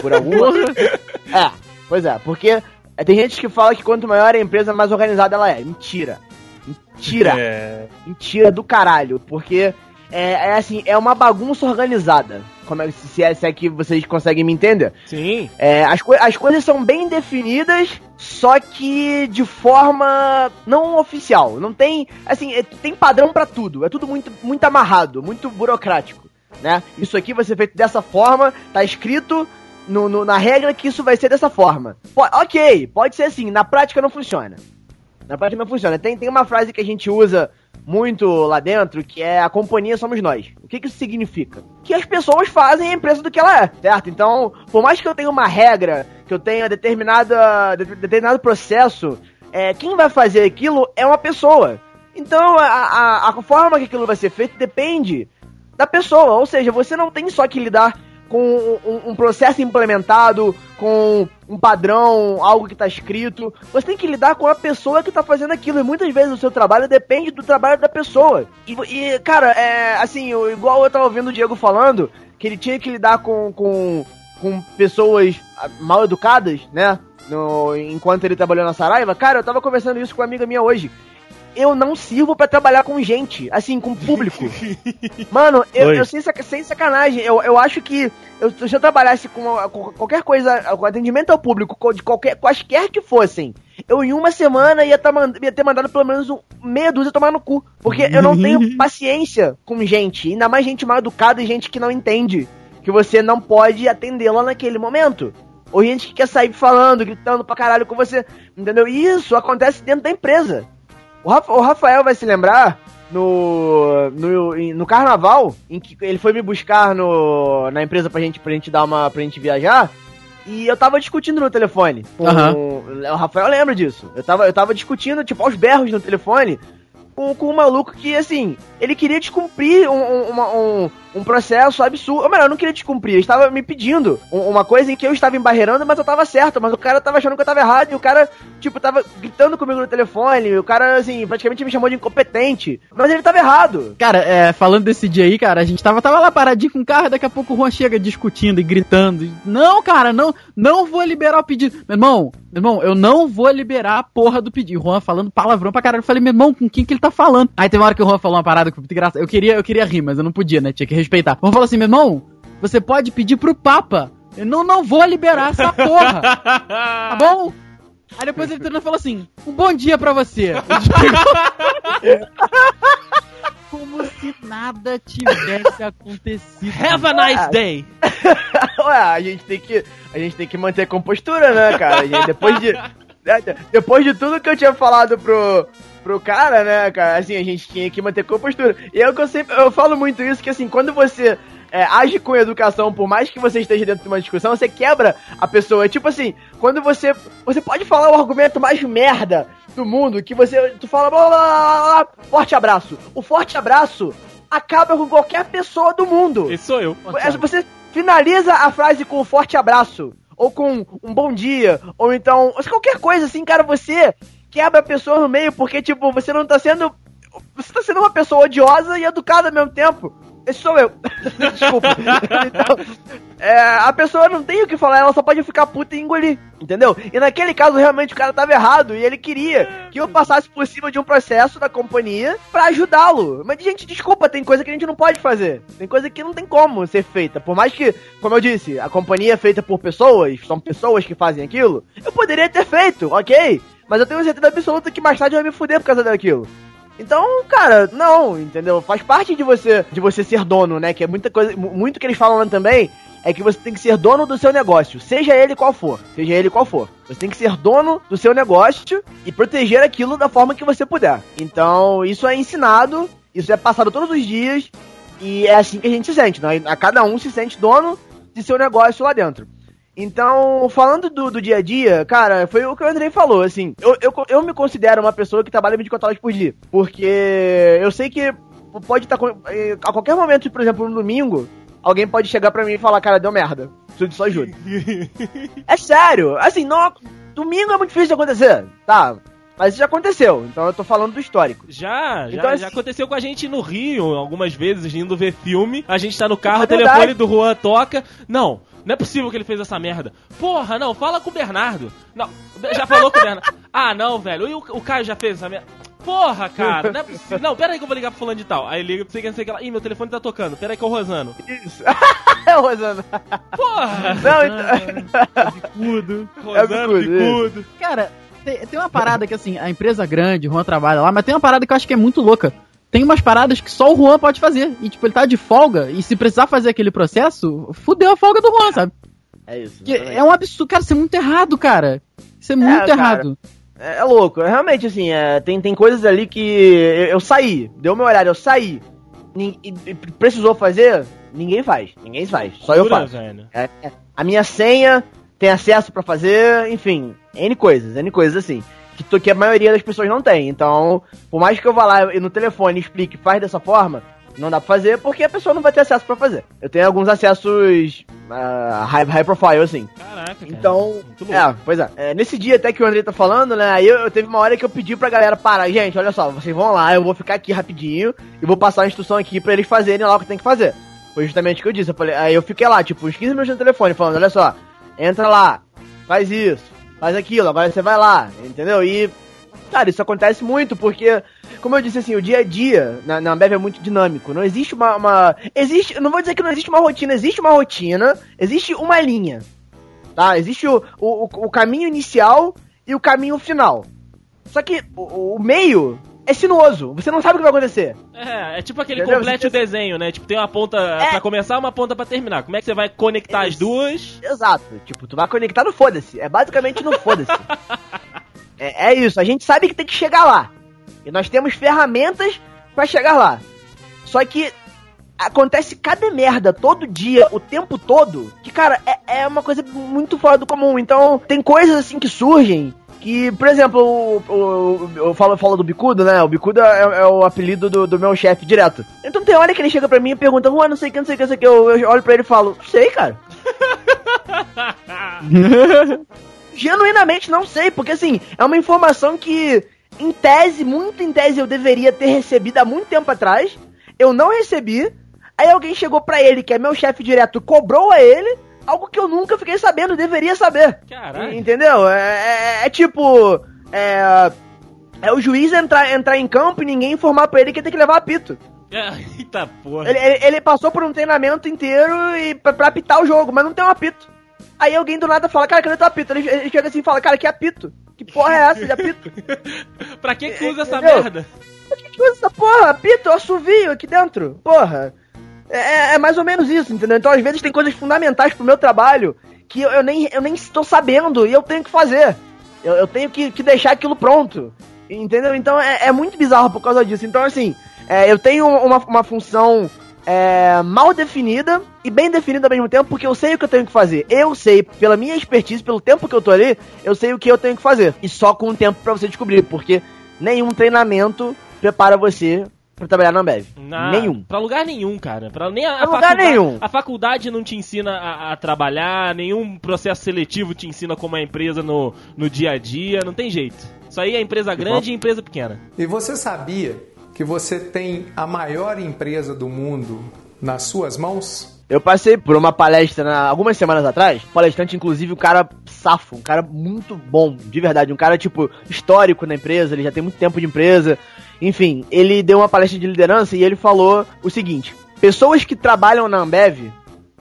Speaker 5: por alguma. é, pois é, porque tem gente que fala que quanto maior a empresa, mais organizada ela é. Mentira. Mentira.
Speaker 4: É,
Speaker 5: Mentira do caralho. Porque é, é assim, é uma bagunça organizada. Como é, se, é, se é que vocês conseguem me entender.
Speaker 3: Sim.
Speaker 5: É, as, coi- as coisas são bem definidas, só que de forma não oficial. Não tem, assim, é- tem padrão pra tudo. É tudo muito, muito amarrado, muito burocrático, né? Isso aqui vai ser feito dessa forma, tá escrito no, no- na regra que isso vai ser dessa forma. Po- ok, pode ser assim, na prática não funciona. Na prática não funciona. Tem, tem uma frase que a gente usa muito lá dentro, que é a companhia somos nós. O que, que isso significa? Que as pessoas fazem a empresa do que ela é, certo? Então, por mais que eu tenha uma regra, que eu tenha determinada, de- determinado processo, é, quem vai fazer aquilo é uma pessoa. Então, a, a, a forma que aquilo vai ser feito depende da pessoa. Ou seja, você não tem só que lidar com um, um processo implementado, com um padrão, algo que está escrito. Você tem que lidar com a pessoa que está fazendo aquilo. E muitas vezes o seu trabalho depende do trabalho da pessoa. E, e, cara, é assim, igual eu tava ouvindo o Diego falando, que ele tinha que lidar com, com, com pessoas ah, mal educadas, né? No, enquanto ele trabalhou na Saraiva. Cara, eu tava conversando isso com uma amiga minha hoje. Eu não sirvo pra trabalhar com gente, assim, com público. Mano, eu, eu sem, sem sacanagem, eu, eu acho que eu, se eu trabalhasse com, com qualquer coisa, com atendimento ao público, co- de qualquer, quaisquer que fossem, eu em uma semana ia, tá mand- ia ter mandado pelo menos um, meia dúzia tomar no cu. Porque eu não tenho paciência com gente, ainda mais gente mal educada e gente que não entende que você não pode atendê-la naquele momento. Ou gente que quer sair falando, gritando pra caralho com você, entendeu? E isso acontece dentro da empresa. O, Rafa- o Rafael vai se lembrar no, no, no carnaval, em que ele foi me buscar no, na empresa pra gente, pra gente dar uma. pra gente viajar. E eu tava discutindo no telefone. Com, O Rafael lembra disso. Eu tava, eu tava discutindo, tipo, aos berros no telefone com, com um maluco que, assim, ele queria descumprir um, um, um, um processo absurdo. Ou melhor, não queria descumprir, ele estava me pedindo uma coisa em que eu estava embarreirando, mas eu tava certo, mas o cara tava achando que eu tava errado, e o cara, tipo, tava gritando comigo no telefone, o cara, assim, praticamente me chamou de incompetente, mas ele tava errado.
Speaker 2: Cara, é, falando desse dia aí, cara, a gente tava, tava lá paradinho com o carro, daqui a pouco o Juan chega discutindo e gritando. Não, cara, não, não vou liberar o pedido. Meu irmão, meu irmão, eu não vou liberar a porra do pedido. Juan falando palavrão pra caralho. Eu falei, meu irmão, com quem que ele tá falando? Aí tem uma hora que o Juan falou uma parada que foi muito engraçada. Eu queria, eu queria rir, mas eu não podia, né? Tinha que respeitar. O Juan falou assim, meu irmão, você pode pedir pro Papa. Eu não, não vou liberar essa porra. tá bom? Aí depois ele falou assim, um bom dia pra você. Como se nada tivesse acontecido.
Speaker 3: Have a nice day!
Speaker 5: Ué, a gente tem que. A gente tem que manter a compostura, né, cara? Gente, depois de. Depois de tudo que eu tinha falado pro, pro cara, né, cara, assim, a gente tinha que manter compostura. E é o que eu sempre. Eu falo muito isso, que assim, quando você é, age com educação, por mais que você esteja dentro de uma discussão, você quebra a pessoa. É tipo assim, quando você. Você pode falar o argumento mais merda do mundo, que você. Tu fala. Blá, blá, blá, blá, forte abraço. O forte abraço acaba com qualquer pessoa do mundo.
Speaker 3: Esse sou eu.
Speaker 5: Você finaliza a frase com um forte abraço. Ou com um bom dia. Ou então. Qualquer coisa assim, cara, você quebra a pessoa no meio, porque, tipo, você não tá sendo. Você tá sendo uma pessoa odiosa e educada ao mesmo tempo. Esse sou eu. Desculpa. então, é, a pessoa não tem o que falar, ela só pode ficar puta e engolir. Entendeu? E naquele caso, realmente, o cara tava errado e ele queria que eu passasse por cima de um processo da companhia para ajudá-lo. Mas, gente, desculpa, tem coisa que a gente não pode fazer. Tem coisa que não tem como ser feita. Por mais que, como eu disse, a companhia é feita por pessoas, são pessoas que fazem aquilo, eu poderia ter feito, ok? Mas eu tenho certeza absoluta que mais tarde eu ia me fuder por causa daquilo. Então, cara, não, entendeu? Faz parte de você de você ser dono, né? Que é muita coisa, muito que eles falam lá também é que você tem que ser dono do seu negócio, seja ele qual for, seja ele qual for. Você tem que ser dono do seu negócio e proteger aquilo da forma que você puder. Então, isso é ensinado, isso é passado todos os dias e é assim que a gente se sente, né? A cada um se sente dono de seu negócio lá dentro. Então, falando do, do, dia a dia, cara, foi o que o Andrei falou, assim, eu, eu, eu me considero uma pessoa que trabalha 24 horas por dia, porque eu sei que pode estar, eh, a qualquer momento, por exemplo, no domingo, alguém pode chegar pra mim e falar, cara, deu merda, preciso de sua ajuda. é sério, assim, não, domingo é muito difícil de acontecer, tá, mas isso já aconteceu, então eu tô falando do histórico.
Speaker 3: Já, já, então, assim, já aconteceu com a gente no Rio, algumas vezes, indo ver filme. A gente tá no carro, é o telefone do Juan toca. Não, não é possível que ele fez essa merda. Porra, não, fala com o Bernardo. Não, já falou com o Bernardo. Ah, não, velho. E o, o Caio já fez essa merda. Porra, cara, não é possível. Não, pera aí que eu vou ligar pro fulano de tal. Aí liga pra você que não sei que lá. Ih, meu telefone tá tocando. Pera aí que é o Rosano.
Speaker 5: Isso. é o Rosano.
Speaker 3: Porra!
Speaker 5: Não, então...
Speaker 2: bicudo.
Speaker 3: Rosano, é bicudo.
Speaker 2: Cara, tem, tem uma parada que assim, a empresa grande, o Juan trabalha lá, mas tem uma parada que eu acho que é muito louca tem umas paradas que só o Juan pode fazer. E, tipo, ele tá de folga, e se precisar fazer aquele processo, fudeu a folga do Juan, sabe?
Speaker 5: É isso.
Speaker 2: É um absurdo, cara, isso é muito errado, cara. Isso é, é muito errado.
Speaker 5: É, é, louco, é, realmente, assim, é, tem, tem coisas ali que eu, eu saí, deu meu horário, eu saí, e, e, precisou fazer, ninguém faz, ninguém faz, só eu faço. É, é, a minha senha tem acesso para fazer, enfim, N coisas, N coisas assim que, que a maioria das pessoas não tem. Então, por mais que eu vá lá e no telefone explique faz dessa forma, não dá pra fazer porque a pessoa não vai ter acesso para fazer. Eu tenho alguns acessos uh, high, high profile, assim.
Speaker 3: Caraca, cara.
Speaker 5: Então, é, pois é. é. Nesse dia até que o André tá falando, né, aí eu, eu, teve uma hora que eu pedi pra galera parar. Gente, olha só, vocês vão lá, eu vou ficar aqui rapidinho e vou passar a instrução aqui pra eles fazerem lá o que tem que fazer. Foi justamente o que eu disse. Eu falei, aí eu fiquei lá, tipo, uns 15 minutos no telefone falando, olha só, entra lá, faz isso, faz aquilo, agora você vai lá, entendeu? E, cara, isso acontece muito, porque, como eu disse assim, o dia a dia na, na Ambev é muito dinâmico. Não existe uma, uma. Existe. Não vou dizer que não existe uma rotina, existe uma rotina, existe uma linha. Tá? Existe o, o, o caminho inicial e o caminho final. Só que o, o meio é sinuoso. Você não sabe o que vai acontecer.
Speaker 3: É, é tipo aquele Entendeu? complete o desenho, né? Tipo, tem uma ponta é... pra começar uma ponta pra terminar. Como é que você vai conectar é... as duas?
Speaker 5: Exato. Tipo, tu vai conectar no foda-se. É basicamente no foda-se. é, é isso. A gente sabe que tem que chegar lá. E nós temos ferramentas pra chegar lá. Só que acontece cada merda todo dia, o tempo todo, que, cara, é, é uma coisa muito fora do comum. Então, tem coisas assim que surgem que, por exemplo, o, o, eu falo, falo do Bicudo, né? O Bicudo é, é o apelido do, do meu chefe direto. Então tem hora que ele chega pra mim e pergunta, Juan, não sei o que, não sei o que, não sei o que. Eu, eu olho pra ele e falo, sei, cara. Genuinamente não sei, porque assim, é uma informação que, em tese, muito em tese, eu deveria ter recebido há muito tempo atrás. Eu não recebi. Aí alguém chegou pra ele, que é meu chefe direto, cobrou a ele algo que eu nunca fiquei sabendo, deveria saber. Caralho. Entendeu? É, é, é tipo. É, é o juiz entrar, entrar em campo e ninguém informar pra ele que tem que levar apito. Eita porra. Ele, ele, ele, passou por um treinamento inteiro e pra, pra apitar o jogo, mas não tem um apito. Aí alguém do nada fala, cara, cadê teu apito? Ele, ele chega assim e fala, cara, que apito? Que porra é essa de apito?
Speaker 3: pra que que usa essa merda?
Speaker 5: Pra que que usa essa porra? Apito, assovio aqui dentro. Porra. É, é, é, mais ou menos isso, entendeu? Então, às vezes, tem coisas fundamentais pro meu trabalho que eu, eu nem, eu nem estou sabendo e eu tenho que fazer. Eu, eu tenho que, que deixar aquilo pronto. Entendeu? Então, é, é muito bizarro por causa disso. Então, assim, é, eu tenho uma, uma função é, mal definida e bem definida ao mesmo tempo, porque eu sei o que eu tenho que fazer. Eu sei, pela minha expertise, pelo tempo que eu tô ali, eu sei o que eu tenho que fazer. E só com o tempo para você descobrir, porque nenhum treinamento prepara você pra trabalhar na Ambev. Na, nenhum.
Speaker 3: Pra lugar nenhum, cara. Pra, nem a,
Speaker 5: pra a lugar nenhum.
Speaker 3: A faculdade não te ensina a, a, trabalhar, nenhum processo seletivo te ensina como é a empresa no, no dia a dia, não tem jeito. Isso aí é empresa grande e empresa pequena.
Speaker 6: E você sabia que você tem a maior empresa do mundo nas suas mãos?
Speaker 5: Eu passei por uma palestra na, algumas semanas atrás, palestrante, inclusive, um cara safo, um cara muito bom, de verdade, um cara, tipo, histórico na empresa, ele já tem muito tempo de empresa, enfim, ele deu uma palestra de liderança e ele falou o seguinte: pessoas que trabalham na Ambev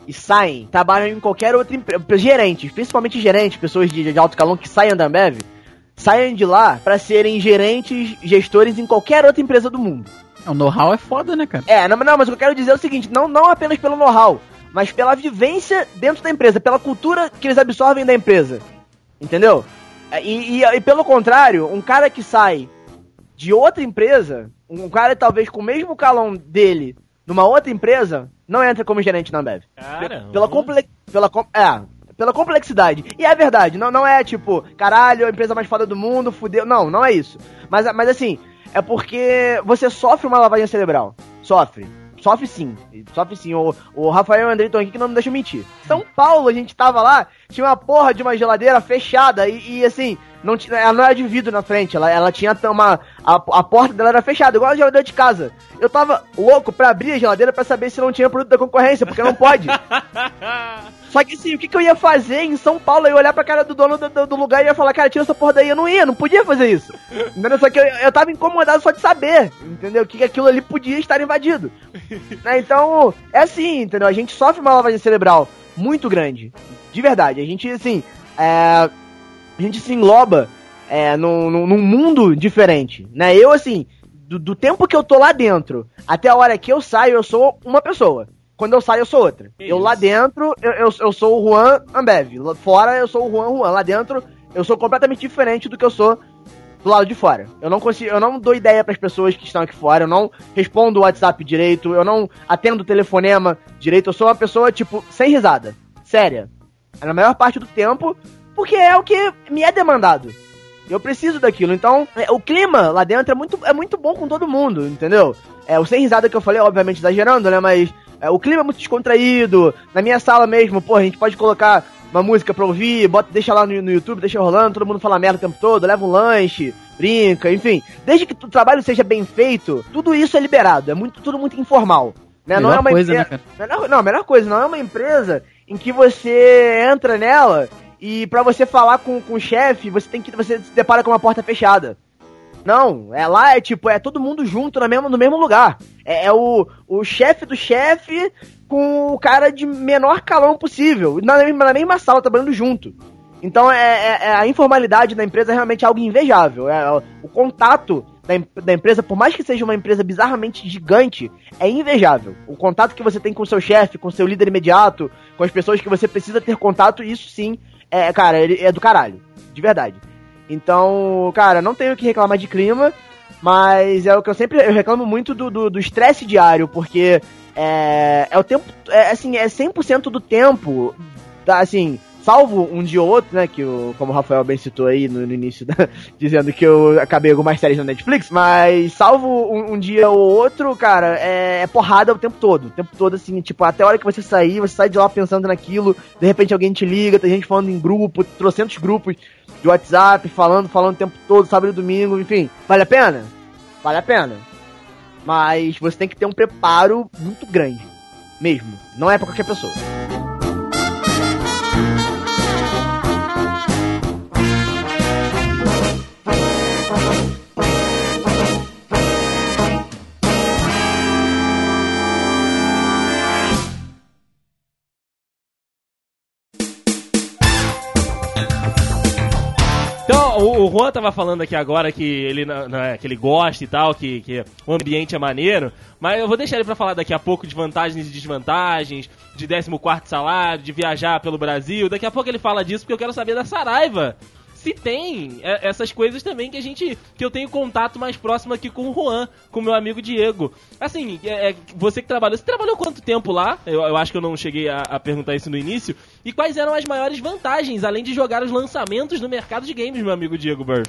Speaker 5: e saem, trabalham em qualquer outra empresa, gerentes, principalmente gerentes, pessoas de, de alto calão que saem da Ambev, saem de lá para serem gerentes, gestores em qualquer outra empresa do mundo.
Speaker 2: O know-how é foda, né, cara?
Speaker 5: É, não, não, mas o que eu quero dizer é o seguinte, não, não apenas pelo know-how, mas pela vivência dentro da empresa, pela cultura que eles absorvem da empresa. Entendeu? E, e, e pelo contrário, um cara que sai de outra empresa, um cara talvez com o mesmo calão dele numa outra empresa, não entra como gerente na Ambev. Cara, pela, comple pela, é, pela complexidade. E é verdade, não, não é tipo, caralho, a empresa mais foda do mundo, fudeu. Não, não é isso. Mas, mas assim, é porque você sofre uma lavagem cerebral. Sofre. Sofre sim. Sofre sim. O, o Rafael e o André estão aqui que não me deixam mentir. São Paulo, a gente tava lá, tinha uma porra de uma geladeira fechada e, e assim, não tinha, ela não era de vidro na frente, ela, ela tinha uma. A, a porta dela era fechada, igual a geladeira de casa. Eu tava louco pra abrir a geladeira pra saber se não tinha produto da concorrência, porque não pode. Só que assim, o que, que eu ia fazer em São Paulo? Eu ia olhar pra cara do dono do, do, do, lugar e ia falar, cara, tira essa porra daí. Eu não ia, não podia fazer isso. Entendeu? Só que eu, eu tava incomodado só de saber, entendeu? Que aquilo ali podia estar invadido. né? Então, é assim, entendeu? A gente sofre uma lavagem cerebral muito grande. De verdade. A gente, assim, é, a gente se engloba é, num, num mundo diferente, né? Eu, assim, do, do tempo que eu tô lá dentro até a hora que eu saio, eu sou uma pessoa. Quando eu saio, eu sou outra. Que eu isso? lá dentro, eu, eu, eu, sou o Juan Ambev. Lá fora, eu sou o Juan Juan. Lá dentro, eu sou completamente diferente do que eu sou do lado de fora. Eu não consigo, eu não dou ideia para as pessoas que estão aqui fora, eu não respondo o WhatsApp direito, eu não atendo o telefonema direito, eu sou uma pessoa, tipo, sem risada. Séria. Na maior parte do tempo, porque é o que me é demandado. Eu preciso daquilo. Então, é, o clima lá dentro é muito, é muito bom com todo mundo, entendeu? É, o sem risada que eu falei, obviamente exagerando, né? Mas é, o clima é muito descontraído. Na minha sala mesmo, pô, a gente pode colocar uma música pra ouvir, bota, deixa lá no, no YouTube, deixa rolando, todo mundo fala merda o tempo todo, leva um lanche, brinca, enfim. Desde que o trabalho seja bem feito, tudo isso é liberado. É muito, tudo muito informal. Né? Não é uma coisa, empresa... né, cara? Não, a melhor coisa, não é uma empresa em que você entra nela e para você falar com, com o chefe, você tem que você se depara com uma porta fechada. Não, é lá é tipo, é todo mundo junto no mesmo, no mesmo lugar. É, é o, o chefe do chefe com o cara de menor calão possível, na, na mesma sala, trabalhando junto. Então é, é, é, a informalidade da empresa é realmente algo invejável. É, o contato da, da, empresa, por mais que seja uma empresa bizarramente gigante, é invejável. O contato que você tem com seu chefe, com seu líder imediato, com as pessoas que você precisa ter contato, isso sim, é, cara, ele é do caralho. De verdade. Então, cara, não tenho que reclamar de clima. Mas é o que eu sempre eu reclamo muito do estresse diário, porque é, é o tempo. É, assim, é 100% do tempo. Tá, assim, salvo um dia ou outro, né? Que o, como o Rafael bem citou aí no, no início, da, dizendo que eu acabei algumas séries na Netflix, mas salvo um, um dia ou outro, cara, é, é, porrada o tempo todo. O tempo todo, assim, tipo, até a hora que você sair, você sai de lá pensando naquilo, de repente alguém te liga, tem gente falando em grupo, trocentos grupos de WhatsApp, falando, falando o tempo todo, sábado e domingo, enfim. Vale a pena? Vale a pena. Mas você tem que ter um preparo muito grande. Mesmo. Não é pra qualquer pessoa.
Speaker 3: O Juan tava falando aqui agora que ele, né, que ele gosta e tal, que, que o ambiente é maneiro, mas eu vou deixar ele pra falar daqui a pouco de vantagens e desvantagens, de 14 salário, de viajar pelo Brasil. Daqui a pouco ele fala disso porque eu quero saber da Saraiva se tem é, essas coisas também que a gente. que eu tenho contato mais próximo aqui com o Juan, com o meu amigo Diego. Assim, é, é, você que trabalhou. Você trabalhou quanto tempo lá? Eu, eu acho que eu não cheguei a, a, perguntar isso no início. E quais eram as maiores vantagens, além de jogar os lançamentos no mercado de games, meu amigo Diego Burr?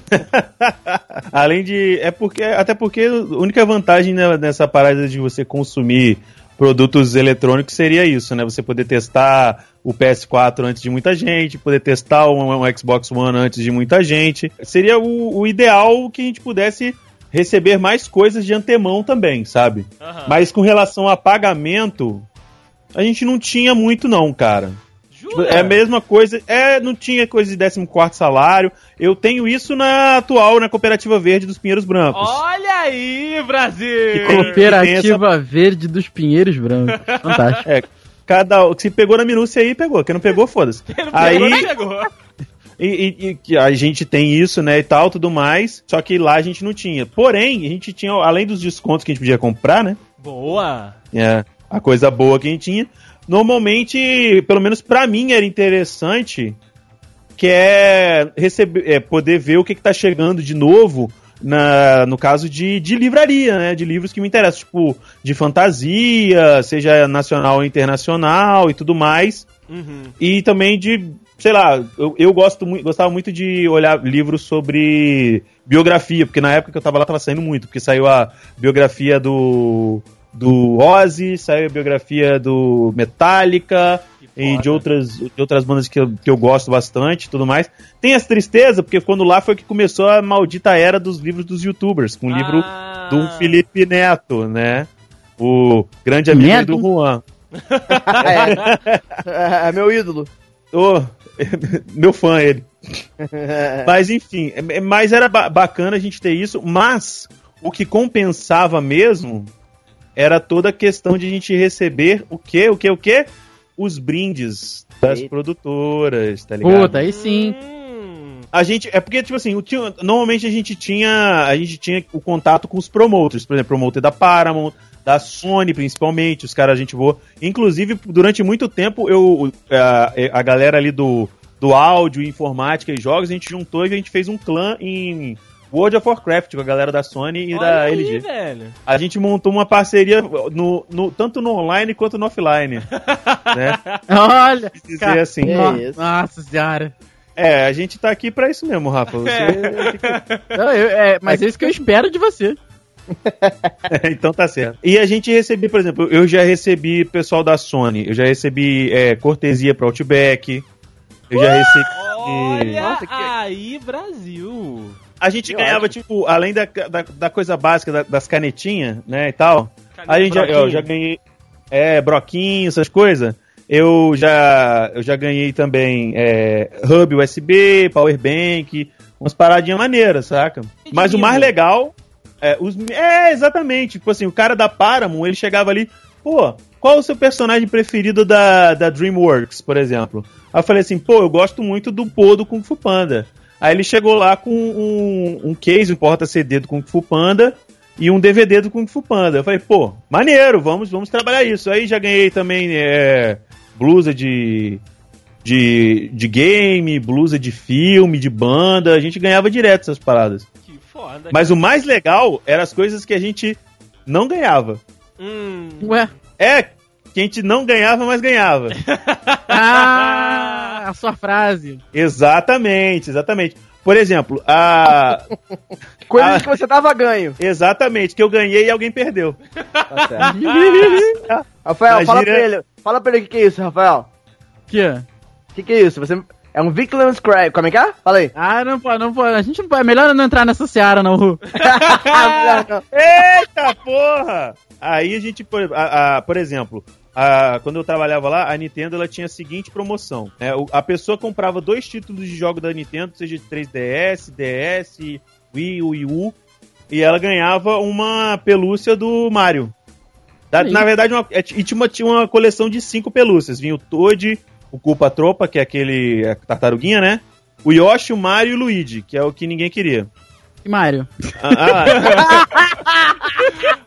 Speaker 4: além de. É porque. Até porque a única vantagem nessa parada de você consumir produtos eletrônicos seria isso, né? Você poder testar o PS4 antes de muita gente, poder testar um, um Xbox One antes de muita gente. Seria o, o, ideal que a gente pudesse receber mais coisas de antemão também, sabe? Uhum. Mas com relação a pagamento, a gente não tinha muito não, cara. Jura? É a mesma coisa. É, não tinha coisa de 14 salário. Eu tenho isso na atual, na Cooperativa Verde dos Pinheiros Brancos.
Speaker 3: Olha aí, Brasil!
Speaker 2: Cooperativa essa... Verde dos Pinheiros Brancos. Fantástico.
Speaker 4: É, cada. Se pegou na minúcia aí, pegou. Quem não pegou, foda-se. Aí. Não pegou. E, e, e, a gente tem isso, né, e tal, tudo mais. Só que lá a gente não tinha. Porém, a gente tinha, além dos descontos que a gente podia comprar, né?
Speaker 3: Boa!
Speaker 4: É, a coisa boa que a gente tinha normalmente, pelo menos para mim, era interessante que é, receber, é poder ver o que, está chegando de novo na, no caso de, de livraria, né? De livros que me interessam, tipo, de fantasia, seja nacional ou internacional e tudo mais. Uhum. E também de, sei lá, eu, eu gosto gostava muito de olhar livros sobre biografia, porque na época que eu tava lá tava saindo muito, porque saiu a biografia do do Ozzy, saiu a biografia do Metallica e de outras, de outras bandas que eu, que eu gosto bastante tudo mais. Tem as tristezas, porque quando lá foi que começou a maldita era dos livros dos youtubers, com o ah. livro do Felipe Neto, né? O grande amigo Neto? do Juan.
Speaker 5: é, é, meu ídolo.
Speaker 4: Oh, meu fã ele. mas enfim, é, é, mas era bacana a gente ter isso, mas o que compensava mesmo era toda a questão de a gente receber o quê? O quê? O quê? Os brindes das Eita. produtoras, tá ligado?
Speaker 2: Puta, aí sim.
Speaker 4: A gente, é porque, tipo assim, o, normalmente a gente tinha a gente tinha o contato com os promoters, por exemplo, promoter da Paramount, da Sony principalmente, os caras a gente voa. Inclusive, durante muito tempo, eu a, a galera ali do, do áudio, informática e jogos, a gente juntou e a gente fez um clã em World of Warcraft com a galera da Sony e Olha da aí, LG. Velho. A gente montou uma parceria no, no, tanto no online quanto no offline. né?
Speaker 2: Olha!
Speaker 4: Dizer cara, assim.
Speaker 2: É nossa senhora.
Speaker 4: É, a gente tá aqui pra isso mesmo, Rafa. Você...
Speaker 2: Não, eu, é, mas é isso que eu espero de você.
Speaker 4: então tá certo. E a gente recebeu, por exemplo, eu já recebi pessoal da Sony, eu já recebi é, cortesia pra Outback, eu já recebi.
Speaker 3: Olha Nossa, que... aí, Brasil!
Speaker 4: A gente eu ganhava, acho. tipo, além da, da, da coisa básica da, das canetinhas, né, e tal. a gente já, eu já ganhei. É, broquinho, essas coisas. Eu já, eu já ganhei também é, hub USB, powerbank, umas paradinhas maneiras, saca? Mas o mais legal. É, os, é, exatamente. Tipo assim, o cara da Paramount, ele chegava ali, pô, qual o seu personagem preferido da, da DreamWorks, por exemplo? Aí eu falei assim, pô, eu gosto muito do Pô do Kung Fu Panda. Aí ele chegou lá com um, um case, um porta-CD do Kung Fu Panda e um DVD do Kung Fu Panda. Eu falei, pô, maneiro, vamos, vamos trabalhar isso. Aí já ganhei também é, blusa de, de, de game, blusa de filme, de banda. A gente ganhava direto essas paradas.
Speaker 3: Foda.
Speaker 4: Mas o mais legal eram as coisas que a gente não ganhava.
Speaker 3: Hum.
Speaker 2: Ué.
Speaker 4: É, que a gente não ganhava, mas ganhava.
Speaker 2: Ah, a sua frase.
Speaker 4: exatamente, exatamente. Por exemplo, a.
Speaker 5: Coisas
Speaker 4: Ah.
Speaker 5: que você tava ganho.
Speaker 4: Exatamente, que eu ganhei e alguém perdeu.
Speaker 5: Tá. Rafael, fala
Speaker 4: Imagina-
Speaker 5: pra ele. Fala pra ele o que, que é isso, Rafael.
Speaker 2: que?
Speaker 5: O que, que é isso? Você. É um Victim's Cry. Como é que é? Fala aí.
Speaker 2: Ah, não pode, não pode. A gente não pode. É melhor não entrar nessa seara, não, Ru.
Speaker 4: Eita porra! Aí a gente, por, a- a- por exemplo, a- quando eu trabalhava lá, a Nintendo ela tinha a seguinte promoção: né? A pessoa comprava dois títulos de jogo da Nintendo, seja de 3DS, DS, Wii, Wii U, e ela ganhava uma pelúcia do Mario. Da- na verdade, uma, é, e tinha uma, tinha uma coleção de cinco pelúcias. Vinha o Toad, o Culpa Tropa, que é aquele a tartaruguinha, né? O Yoshi, o Mario e o Luigi, que é o que ninguém queria.
Speaker 2: Mário?
Speaker 4: Ah, ah,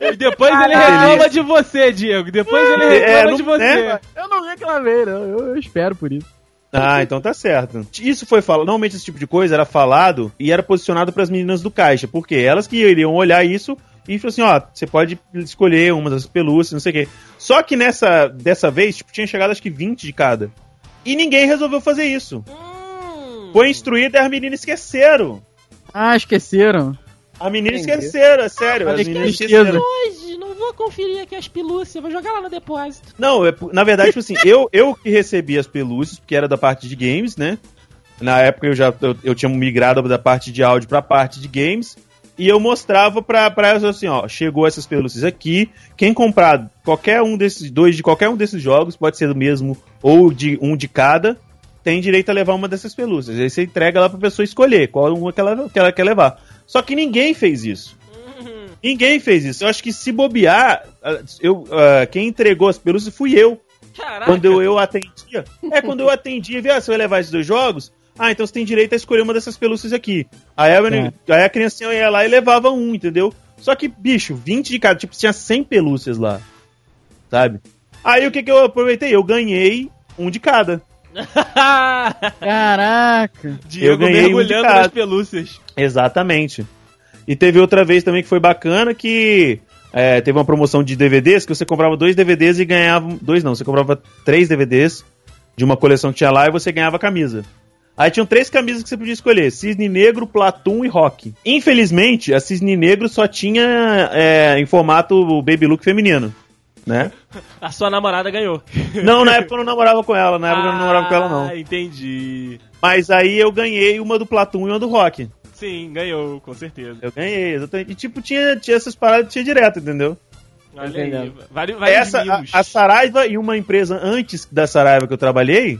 Speaker 3: E depois ele reclama de você, Diego. Depois ele
Speaker 4: É,
Speaker 3: reclama
Speaker 4: não-
Speaker 3: de você.
Speaker 4: é.
Speaker 2: Eu não reclamei, não. Eu, eu espero por isso.
Speaker 4: Ah, então tá certo. Isso foi falado. Normalmente esse tipo de coisa era falado e era posicionado pras meninas do caixa. Porque elas que iriam olhar isso e falou assim: ó, você pode escolher uma das pelúcias, não sei o quê. Só que nessa dessa vez, tipo, tinha chegado acho que 20 de cada. E ninguém resolveu fazer isso.
Speaker 3: Hum.
Speaker 4: Foi instruído e as meninas esqueceram.
Speaker 2: Ah, esqueceram.
Speaker 4: As meninas
Speaker 5: Entendi.
Speaker 4: esqueceram, é sério. As
Speaker 2: que
Speaker 4: meninas
Speaker 2: tristeza.
Speaker 4: esqueceram.
Speaker 3: Hoje, não vou conferir aqui as pelúcias, vou jogar lá no depósito.
Speaker 4: Não, é, na verdade, tipo assim, eu, eu que recebi as pelúcias, porque era da parte de games, né? Na época eu já eu, eu tinha migrado da parte de áudio pra parte de games. E eu mostrava pra, pra elas assim, ó, chegou essas pelúcias aqui. Quem comprar qualquer um desses dois de qualquer um desses jogos, pode ser do mesmo ou de um de cada, tem direito a levar uma dessas pelúcias. Aí você entrega lá pra pessoa escolher qual uma que ela, que ela quer levar. Só que ninguém fez isso. Ninguém fez isso. Eu acho que se bobear, ah, eu, ah, quem entregou as pelúcias fui eu.
Speaker 3: Caraca.
Speaker 4: Quando eu, eu atendia. É, quando eu atendia, via, ah, você vai levar esses dois jogos? Ah, então você tem direito a escolher uma dessas pelúcias aqui. Aí a, aí a criancinha ia lá e levava um, entendeu? Só que, bicho, 20 de cada, tipo, tinha 100 pelúcias lá. Sabe? Aí o que que eu aproveitei? Eu ganhei um de cada.
Speaker 2: Caraca.
Speaker 3: Diego
Speaker 4: Eu ganhei
Speaker 3: mergulhando nas pelúcias.
Speaker 4: Exatamente. E teve outra vez também que foi bacana que é, teve uma promoção de DVDs que você comprava dois DVDs e ganhava. Dois não, você comprava três DVDs de uma coleção que tinha lá e você ganhava camisa. Aí tinham três camisas que você podia escolher: Cisne Negro, Platum e Rock. Infelizmente, a Cisne Negro só tinha é, em formato Baby Look feminino. Né?
Speaker 3: A sua namorada ganhou.
Speaker 4: Não, na época eu não namorava com ela, na época eu não namorava com ela, não.
Speaker 3: Ah, entendi.
Speaker 4: Mas aí eu ganhei uma do Platum e uma do Rock.
Speaker 3: Sim, ganhou, com certeza.
Speaker 4: Eu ganhei, exatamente. E tipo, tinha, tinha essas paradas tinha direto, entendeu?
Speaker 3: Olha aí. Vários, vários
Speaker 4: Essa, a, a Saraiva e uma empresa antes da Saraiva que eu trabalhei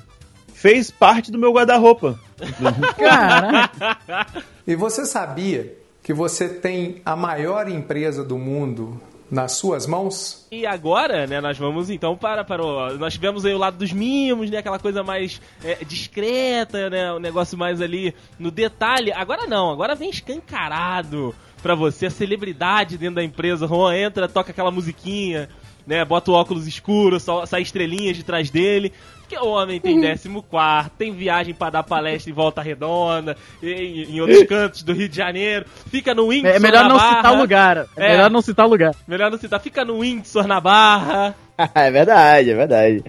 Speaker 4: fez parte do meu guarda-roupa.
Speaker 2: Caraca.
Speaker 6: E você sabia que você tem a maior empresa do mundo nas suas mãos?
Speaker 3: E agora, né, nós vamos então para, para o. Nós tivemos aí o lado dos mimos, né? Aquela coisa mais é, discreta, né? O negócio mais ali no detalhe. Agora não, agora vem escancarado pra você, a celebridade dentro da empresa. Juan entra, toca aquela musiquinha, né? Bota o óculos escuro, sai estrelinhas de trás dele. Porque o homem tem décimo quarto, tem viagem pra dar palestra em Volta Redonda, em, em outros cantos do Rio de Janeiro, fica no Windsor
Speaker 2: É melhor
Speaker 3: na
Speaker 2: não
Speaker 3: Barra.
Speaker 2: citar o lugar. É,
Speaker 3: É.
Speaker 2: melhor não citar o lugar.
Speaker 3: Melhor não citar, fica no Windsor na Barra.
Speaker 5: é verdade, é verdade.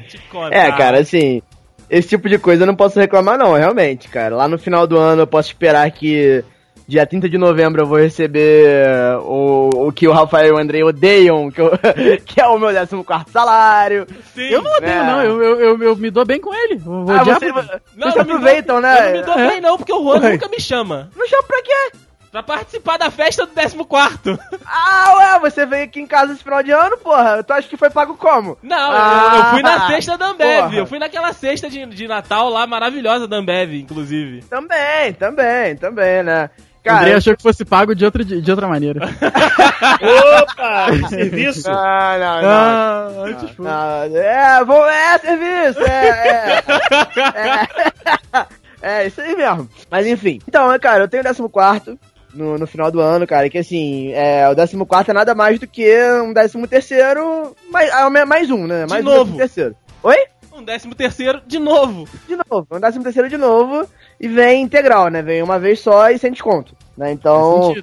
Speaker 5: É, cara, assim, esse tipo de coisa eu não posso reclamar não, realmente, cara. Lá no final do ano eu posso esperar que dia 30 de novembro eu vou receber o, o que o Rafael e o Andrei odeiam, que, eu- que é o meu 14 salário.
Speaker 3: Sim.
Speaker 2: Eu não odeio,
Speaker 5: É.
Speaker 2: não. Eu, eu, eu, eu me dou bem com ele. Eu vou
Speaker 5: Ah, você, vocês
Speaker 3: Não, me
Speaker 5: aproveitam,
Speaker 3: dou-
Speaker 5: né?
Speaker 3: Eu não me dou bem não, porque o Juan
Speaker 4: Ué.
Speaker 3: nunca me chama.
Speaker 5: Não chama pra quê?
Speaker 3: Pra participar da festa do 14
Speaker 5: Ah, ué, você veio aqui em casa esse final de ano, porra. Tu acha que foi pago como?
Speaker 3: Não,
Speaker 5: Ah,
Speaker 3: eu, eu fui na sexta da Ambev.
Speaker 5: porra.
Speaker 3: Eu fui naquela sexta de, de Natal lá, maravilhosa da Ambev, inclusive.
Speaker 5: Também, também, também, né? Cara,
Speaker 2: achou que fosse pago de outra, de outra maneira.
Speaker 4: Opa! serviço!
Speaker 5: não, não, não.
Speaker 2: Ah, antes foi.
Speaker 5: Não, é, vou, é serviço, é, é, é, é, isso aí mesmo. Mas enfim, então, né, cara, eu tenho o 14 no, no final do ano, cara, que assim, é, o 14 é nada mais do que um 13 terceiro, mais, mais um, né, mais um
Speaker 3: novo.
Speaker 5: 13 terceiro. Oi?
Speaker 3: Um 13 terceiro de novo.
Speaker 5: De novo, um 13 terceiro de novo, e vem integral, né, vem uma vez só e sem desconto, né, então...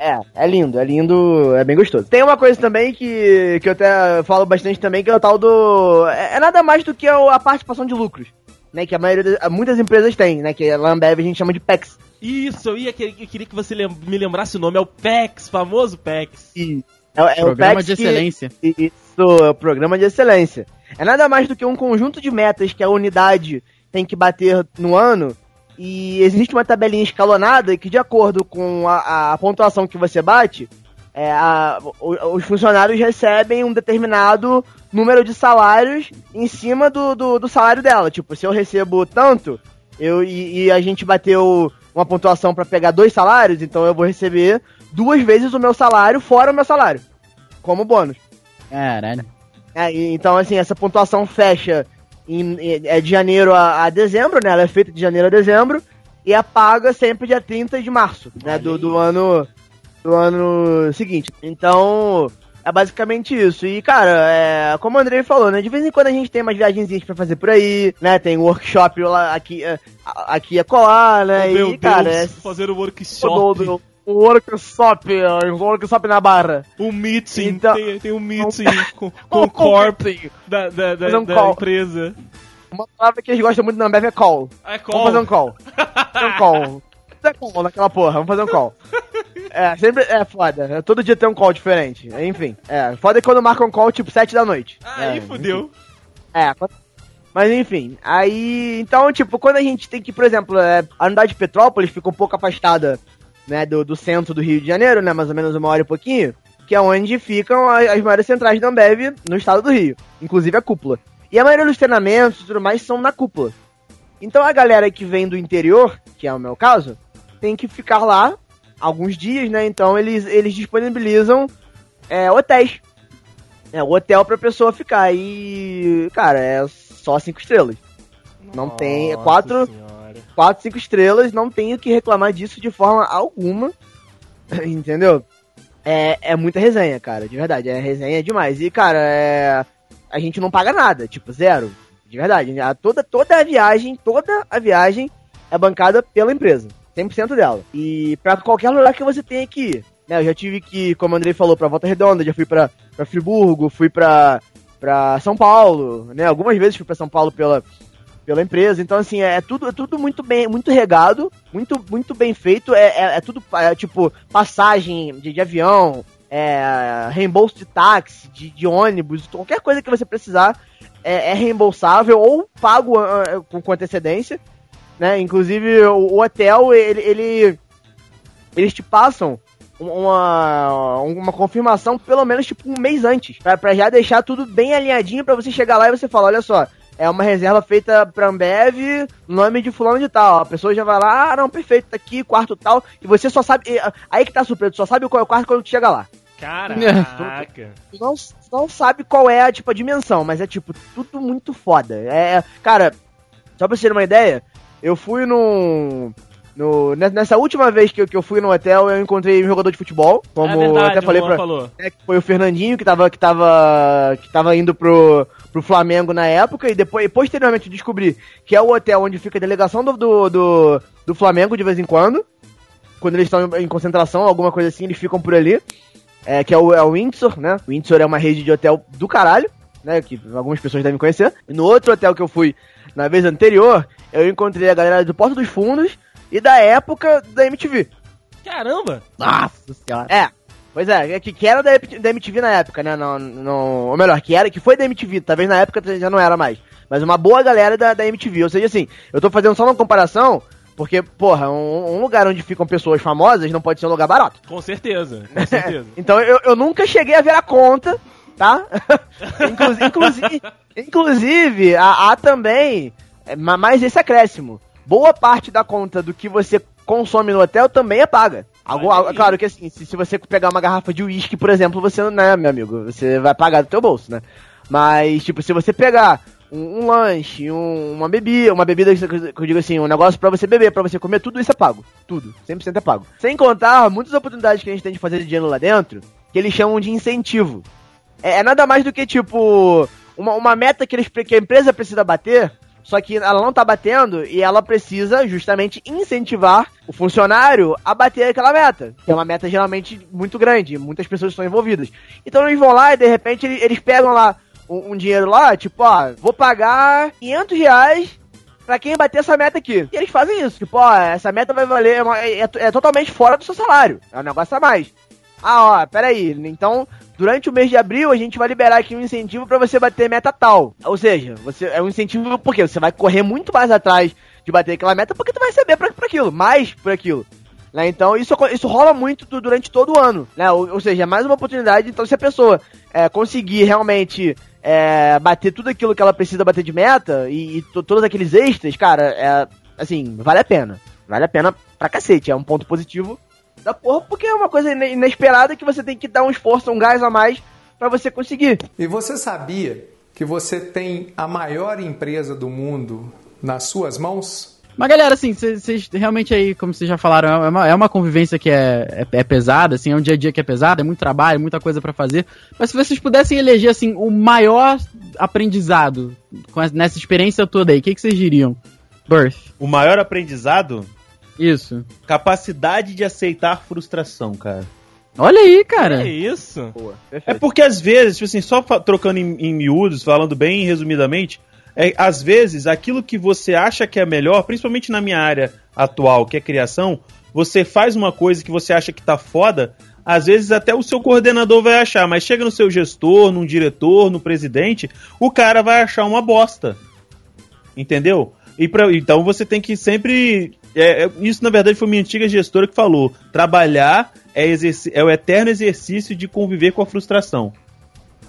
Speaker 5: É, é lindo, é lindo, é bem gostoso. Tem uma coisa também que, que eu até falo bastante também, que é o tal do. É, é nada mais do que a participação de lucros. Né, que a maioria, muitas empresas têm, né? Que a Lambev a gente chama de PEX.
Speaker 3: Isso, eu, ia, eu queria que você me lembrasse o nome, é o PEX, famoso PEX.
Speaker 5: E é, é programa o PEX
Speaker 2: de excelência.
Speaker 5: Que, isso, é o programa de excelência. É nada mais do que um conjunto de metas que a unidade tem que bater no ano e existe uma tabelinha escalonada que, de acordo com a, a pontuação que você bate, é, a, os funcionários recebem um determinado número de salários em cima do, do, do salário dela. Tipo, se eu recebo tanto, eu e, e a gente bateu uma pontuação para pegar dois salários, então eu vou receber duas vezes o meu salário fora o meu salário, como bônus.
Speaker 2: Caralho.
Speaker 5: É, então, assim, essa pontuação fecha em, é de janeiro a, a, dezembro, né? Ela é feita de janeiro a dezembro e é paga sempre dia 30 de março, né? Do, do ano do ano seguinte. Então, é basicamente isso. E, cara, é, como o Andrei falou, né? De vez em quando a gente tem umas viagenzinhas pra fazer por aí, né? Tem workshop lá aqui, é, aqui a colar, né?
Speaker 3: Oh, meu
Speaker 5: e, cara,
Speaker 3: Deus,
Speaker 5: é...
Speaker 3: fazer o workshop
Speaker 5: um workshop, um workshop na barra.
Speaker 3: Um meeting, então, tem, tem um meeting com, com o corp da, da, da, um da empresa.
Speaker 5: Uma palavra que eles gostam muito na Ambev é call.
Speaker 3: É call.
Speaker 5: Vamos fazer um call. um call. É call naquela porra, vamos fazer um call. É, sempre é foda. Todo dia tem um call diferente. Enfim, é. Foda é quando marca um call tipo 7 da noite.
Speaker 3: Aí
Speaker 5: é,
Speaker 3: fudeu.
Speaker 5: É, mas enfim, aí. Então, tipo, quando a gente tem que, por exemplo, é, a unidade de Petrópolis fica um pouco afastada né, do, do centro do Rio de Janeiro, né, mais ou menos uma hora e pouquinho, que é onde ficam as, as maiores centrais da Ambev no estado do Rio, inclusive a cúpula. E a maioria dos treinamentos e tudo mais são na cúpula. Então a galera que vem do interior, que é o meu caso, tem que ficar lá alguns dias, né? Então eles, eles disponibilizam é, hotéis. É, o hotel pra pessoa ficar. E, cara, é só cinco estrelas. Não tem. É quatro. Senhora 4, 5 estrelas, não tenho que reclamar disso de forma alguma. Entendeu? É, é muita resenha, cara, de verdade. É resenha demais. E, cara, é, a gente não paga nada, tipo, zero. De verdade. A, toda, toda a viagem, toda a viagem é bancada pela empresa. 100% dela. E pra qualquer lugar que você tenha que ir. Né, eu já tive que, como o Andrei falou, pra Volta Redonda, já fui pra, pra Friburgo, fui pra, pra São Paulo, né? Algumas vezes fui pra São Paulo pela, pela empresa. Então, assim, é tudo, é tudo muito bem, muito regado, muito, muito bem feito. É, é, é tudo, é, tipo, passagem de, de avião, é, reembolso de táxi, de, de, ônibus, qualquer coisa que você precisar é, é reembolsável ou pago uh, com, com, antecedência. Né? Inclusive, o, o hotel, ele, ele, eles te passam uma, uma confirmação pelo menos tipo um mês antes, para já deixar tudo bem alinhadinho para você chegar lá e você falar, olha só, é uma reserva feita pra Ambev, nome de fulano de tal. A pessoa já vai lá, ah, não, perfeito, tá aqui, quarto tal, e você só sabe. Aí que tá surpreso, só sabe qual é o quarto quando tu chega lá.
Speaker 3: Caraca!
Speaker 5: Tu não, não sabe qual é a, tipo, a dimensão, mas é tipo, tudo muito foda. É, é cara, só pra você ter uma ideia, eu fui num. No, nessa última vez que eu, que eu fui no hotel, eu encontrei um jogador de futebol. Como é verdade, até falei pra. Falou. É, foi o Fernandinho que tava, que tava. que tava indo pro, pro Flamengo na época. E depois, posteriormente, descobri que é o hotel onde fica a delegação do, do, do, do Flamengo de vez em quando. Quando eles estão em concentração, alguma coisa assim, eles ficam por ali. É, que é o, é o Windsor, né? O Windsor é uma rede de hotel do caralho, né? Que algumas pessoas devem conhecer. E no outro hotel que eu fui na vez anterior, eu encontrei a galera do Porto dos Fundos e da época da MTV.
Speaker 3: Caramba!
Speaker 5: Nossa senhora. É. Pois é, é que, que era da, da MTV na época, né? Não, não, ou melhor, que era, que foi da MTV, talvez na época já não era mais. Mas uma boa galera da, da MTV. Ou seja, assim, eu tô fazendo só uma comparação, porque, porra, um, um, lugar onde ficam pessoas famosas não pode ser um lugar barato.
Speaker 3: Com certeza, com certeza.
Speaker 5: então eu, eu nunca cheguei a ver a conta, tá? inclusive, inclusive, inclusive há, há também é, mais esse acréscimo boa parte da conta do que você consome no hotel também é paga. Algo, claro que assim, se, se, você pegar uma garrafa de uísque, por exemplo, você, né, meu amigo, você vai pagar do teu bolso, né? Mas, tipo, se você pegar um, um lanche, um, uma bebida, uma bebida que eu digo assim, um negócio para você beber, para você comer, tudo isso é pago. Tudo. 100% é pago. Sem contar muitas oportunidades que a gente tem de fazer dinheiro lá dentro, que eles chamam de incentivo. É, é nada mais do que, tipo, uma, uma meta que, eles, que a empresa precisa bater Só que ela não tá batendo e ela precisa justamente incentivar o funcionário a bater aquela meta. Que é uma meta geralmente muito grande, muitas pessoas estão envolvidas. Então eles vão lá e de repente eles pegam lá um, um dinheiro lá, tipo, ó, vou pagar 500 reais pra quem bater essa meta aqui. E eles fazem isso. Tipo, ó, essa meta vai valer, é, é, é totalmente fora do seu salário. É um negócio a mais. Ah, ó, peraí. Então, durante o mês de abril, a gente vai liberar aqui um incentivo para você bater meta tal. Ou seja, você é um incentivo porque você vai correr muito mais atrás de bater aquela meta porque tu vai receber pra, pra aquilo, mais por aquilo. Né? Então isso, isso rola muito durante todo o ano. Né? Ou, ou seja, é mais uma oportunidade. Então, se a pessoa é, conseguir realmente é, bater tudo aquilo que ela precisa bater de meta e, e todos aqueles extras, cara, é, assim, vale a pena. Vale a pena pra cacete. É um ponto positivo da porra, porque é uma coisa inesperada que você tem que dar um esforço, um gás a mais para você conseguir.
Speaker 6: E você sabia que você tem a maior empresa do mundo nas suas mãos?
Speaker 2: Mas galera, assim, vocês realmente aí, como vocês já falaram, é uma, é uma convivência que é, é, é, pesada, assim, é um dia a dia que é pesado, é muito trabalho, muita coisa para fazer. Mas se vocês pudessem eleger, assim, o maior aprendizado nessa experiência toda aí, o que, que vocês diriam?
Speaker 4: Birth. O maior aprendizado?
Speaker 2: Isso.
Speaker 4: Capacidade de aceitar frustração, cara.
Speaker 2: Olha aí, cara.
Speaker 3: É isso.
Speaker 4: Boa, é porque às vezes, tipo assim, só trocando em, em miúdos, falando bem resumidamente, é, às vezes aquilo que você acha que é melhor, principalmente na minha área atual, que é criação, você faz uma coisa que você acha que tá foda, às vezes até o seu coordenador vai achar, mas chega no seu gestor, num diretor, no presidente, o cara vai achar uma bosta. Entendeu? E pra, então você tem que sempre é, é, isso, na verdade, foi minha antiga gestora que falou. Trabalhar é, é o eterno exercício de conviver com a frustração.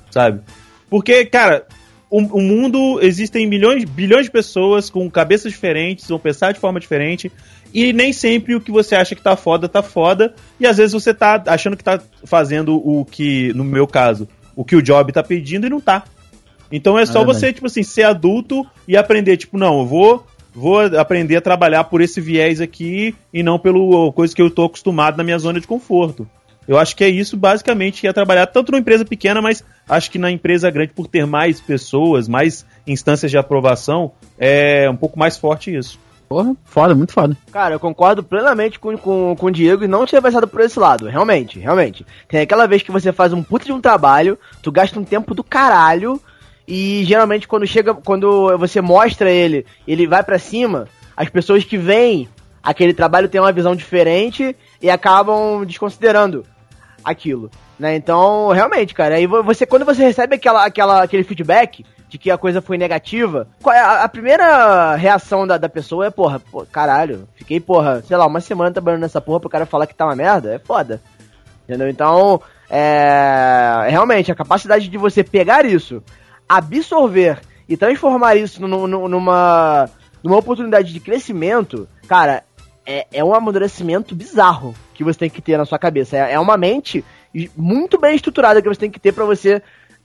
Speaker 4: Sabe? Porque, cara, o, o, mundo existem milhões, bilhões de pessoas com cabeças diferentes, vão pensar de forma diferente, e nem sempre o que você acha que tá foda, tá foda, e às vezes você tá achando que tá fazendo o que, no meu caso, o que o job tá pedindo e não tá. Então é só é você, tipo assim, ser adulto e aprender, tipo, não, eu vou vou aprender a trabalhar por esse viés aqui e não pelo coisa que eu estou acostumado na minha zona de conforto. Eu acho que é isso basicamente que é trabalhar tanto numa empresa pequena, mas acho que na empresa grande, por ter mais pessoas, mais instâncias de aprovação, é um pouco mais forte isso.
Speaker 2: Porra, foda, muito foda.
Speaker 5: Cara, eu concordo plenamente com, com, com o Diego e não tinha pensado por esse lado. Realmente, realmente. Tem aquela vez que você faz um puta de um trabalho, tu gasta um tempo do caralho e geralmente quando chega, quando você mostra ele, ele vai para cima, as pessoas que veem aquele trabalho têm uma visão diferente e acabam desconsiderando aquilo, né? Então, realmente, cara, aí você quando você recebe aquela, aquela aquele feedback de que a coisa foi negativa, é a, a primeira reação da, da pessoa é, porra, caralho, fiquei, porra, sei lá, uma semana trabalhando nessa porra pro cara falar que tá uma merda, é foda. Entendeu? Então, é, realmente, a capacidade de você pegar isso absorver e transformar isso numa, numa oportunidade de crescimento, cara, é, é um amadurecimento bizarro que você tem que ter na sua cabeça. É, é uma mente muito bem estruturada que você tem que ter para você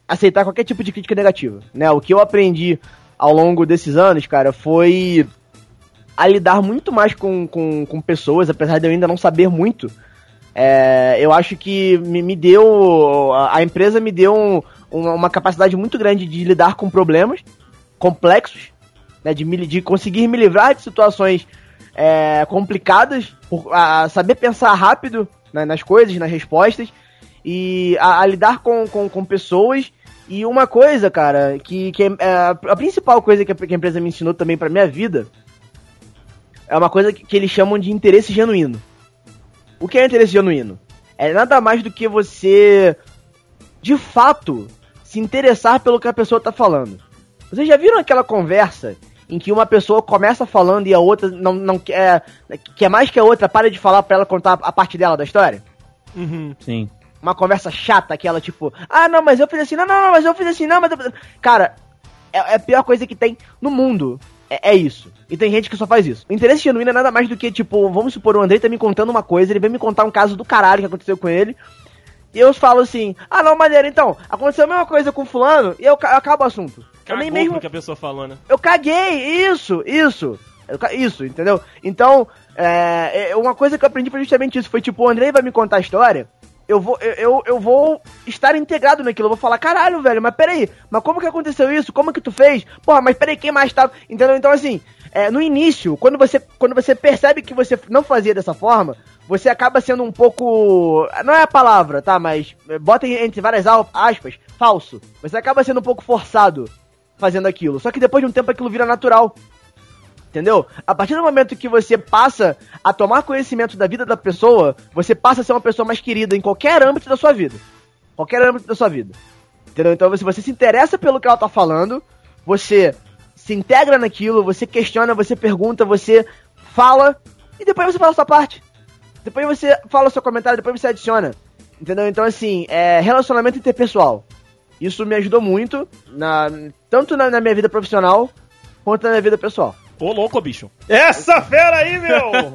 Speaker 5: aceitar qualquer tipo de crítica negativa, né? O que eu aprendi ao longo desses anos, cara, foi a lidar muito mais com, com, com pessoas, apesar de eu ainda não saber muito. É, eu acho que me, me deu. A, a empresa me deu um, uma, uma capacidade muito grande de lidar com problemas complexos, né, de, me, de conseguir me livrar de situações é, complicadas, por, a saber pensar rápido né, nas coisas, nas respostas, e a, a lidar com, com, com, pessoas. E uma coisa, cara, que, que é, é a principal coisa que a, que a, empresa me ensinou também pra minha vida é uma coisa que, que eles chamam de interesse genuíno. O que é interesse genuíno? É nada mais do que você, de fato, se interessar pelo que a pessoa tá falando. Vocês já viram aquela conversa em que uma pessoa começa falando e a outra não, não quer, quer mais que a outra para de falar para ela contar a parte dela da história?
Speaker 2: Uhum. Sim.
Speaker 5: Uma conversa chata, aquela tipo, ah, não, mas eu fiz assim, não, não, mas eu fiz assim, não, mas eu... Cara, é, é, a pior coisa que tem no mundo. É, é, isso. E tem gente que só faz isso. O interesse genuíno é nada mais do que, tipo, vamos supor, o Andrei tá me contando uma coisa, ele vem me contar um caso do caralho que aconteceu com ele. E eu falo assim, ah não, maneiro, então, aconteceu a mesma coisa com fulano e eu, eu acabo o assunto.
Speaker 3: Cagou eu nem mesmo que a pessoa falou, né?
Speaker 5: Eu caguei, isso, isso. Eu, isso, entendeu? Então, é, é, uma coisa que eu aprendi foi justamente isso. Foi tipo, o Andrei vai me contar a história eu vou, eu, eu, vou estar integrado naquilo. Eu vou falar, caralho, velho, mas peraí, mas como que aconteceu isso? Como que tu fez? Porra, mas peraí, quem mais tava. Entendeu? Então, assim, é, no início, quando você, quando você percebe que você não fazia dessa forma, você acaba sendo um pouco. Não é a palavra, tá? Mas bota entre várias aspas, falso. Você acaba sendo um pouco forçado fazendo aquilo. Só que depois de um tempo aquilo vira natural. Entendeu? A partir do momento que você passa a tomar conhecimento da vida da pessoa, você passa a ser uma pessoa mais querida em qualquer âmbito da sua vida. Qualquer âmbito da sua vida. Entendeu? Então, se você se interessa pelo que ela tá falando, você se integra naquilo, você questiona, você pergunta, você fala, e depois você fala a sua parte. Depois você fala o seu comentário, depois você adiciona. Entendeu? Então, assim, é relacionamento interpessoal. Isso me ajudou muito, na, tanto na, na minha vida profissional, quanto na minha vida pessoal.
Speaker 3: Ô, louco, bicho.
Speaker 4: Essa fera aí, meu!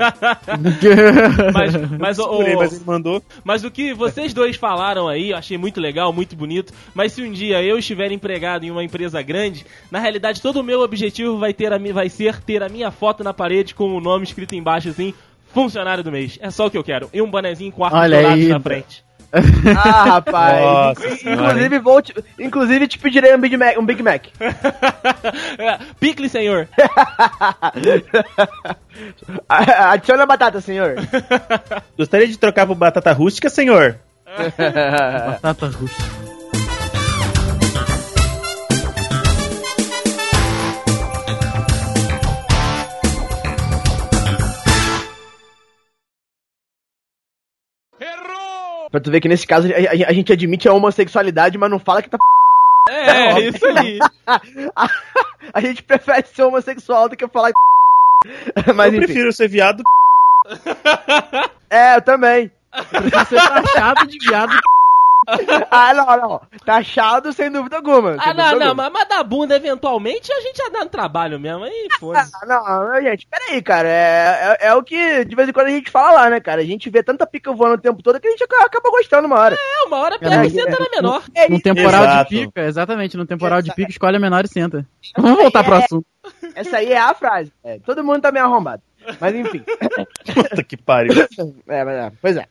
Speaker 3: mas, mas, o, o,
Speaker 4: mas mandou.
Speaker 3: Mas o que vocês dois falaram aí, eu achei muito legal, muito bonito. Mas se um dia eu estiver empregado em uma empresa grande, na realidade todo o meu objetivo vai, ter a, vai ser ter a minha foto na parede com o nome escrito embaixo assim, funcionário do mês. É só o que eu quero. E um bonezinho com ar-condicionado na frente.
Speaker 5: Ah, rapaz. Nossa, inclusive, vou te, inclusive te pedirei um Big Mac. Um Big Mac.
Speaker 3: É, picle, senhor.
Speaker 5: Adiciona a batata, senhor.
Speaker 4: Gostaria de trocar por batata rústica, senhor?
Speaker 2: batata rústica.
Speaker 5: Pra tu ver que nesse caso a, a, a gente admite a homossexualidade, mas não fala que tá.
Speaker 3: É, é isso aí.
Speaker 5: a, a, gente prefere ser homossexual do que falar.
Speaker 4: Mas, eu enfim. prefiro ser viado.
Speaker 5: é, eu também.
Speaker 2: Eu prefiro ser taxado de viado
Speaker 5: ah, não, não. Taxado sem dúvida alguma.
Speaker 3: Ah, não, não, mas, mas da bunda, eventualmente, a gente já dá no trabalho mesmo. Aí, foda-se.
Speaker 5: Ah, não, gente, peraí, cara. É, é, é, o que de vez em quando a gente fala lá, né, cara? A gente vê tanta pica voando o tempo todo que a gente acaba gostando uma hora.
Speaker 3: É, uma hora pega é, e senta é, na menor.
Speaker 2: É, no temporal Exato. de pica, exatamente. No temporal de pica, escolhe a menor e senta. Vamos voltar pro é- assunto.
Speaker 5: Essa aí é a frase. É, todo mundo tá meio arrombado. Mas enfim.
Speaker 4: Puta que pariu.
Speaker 5: É, mas é, pois é.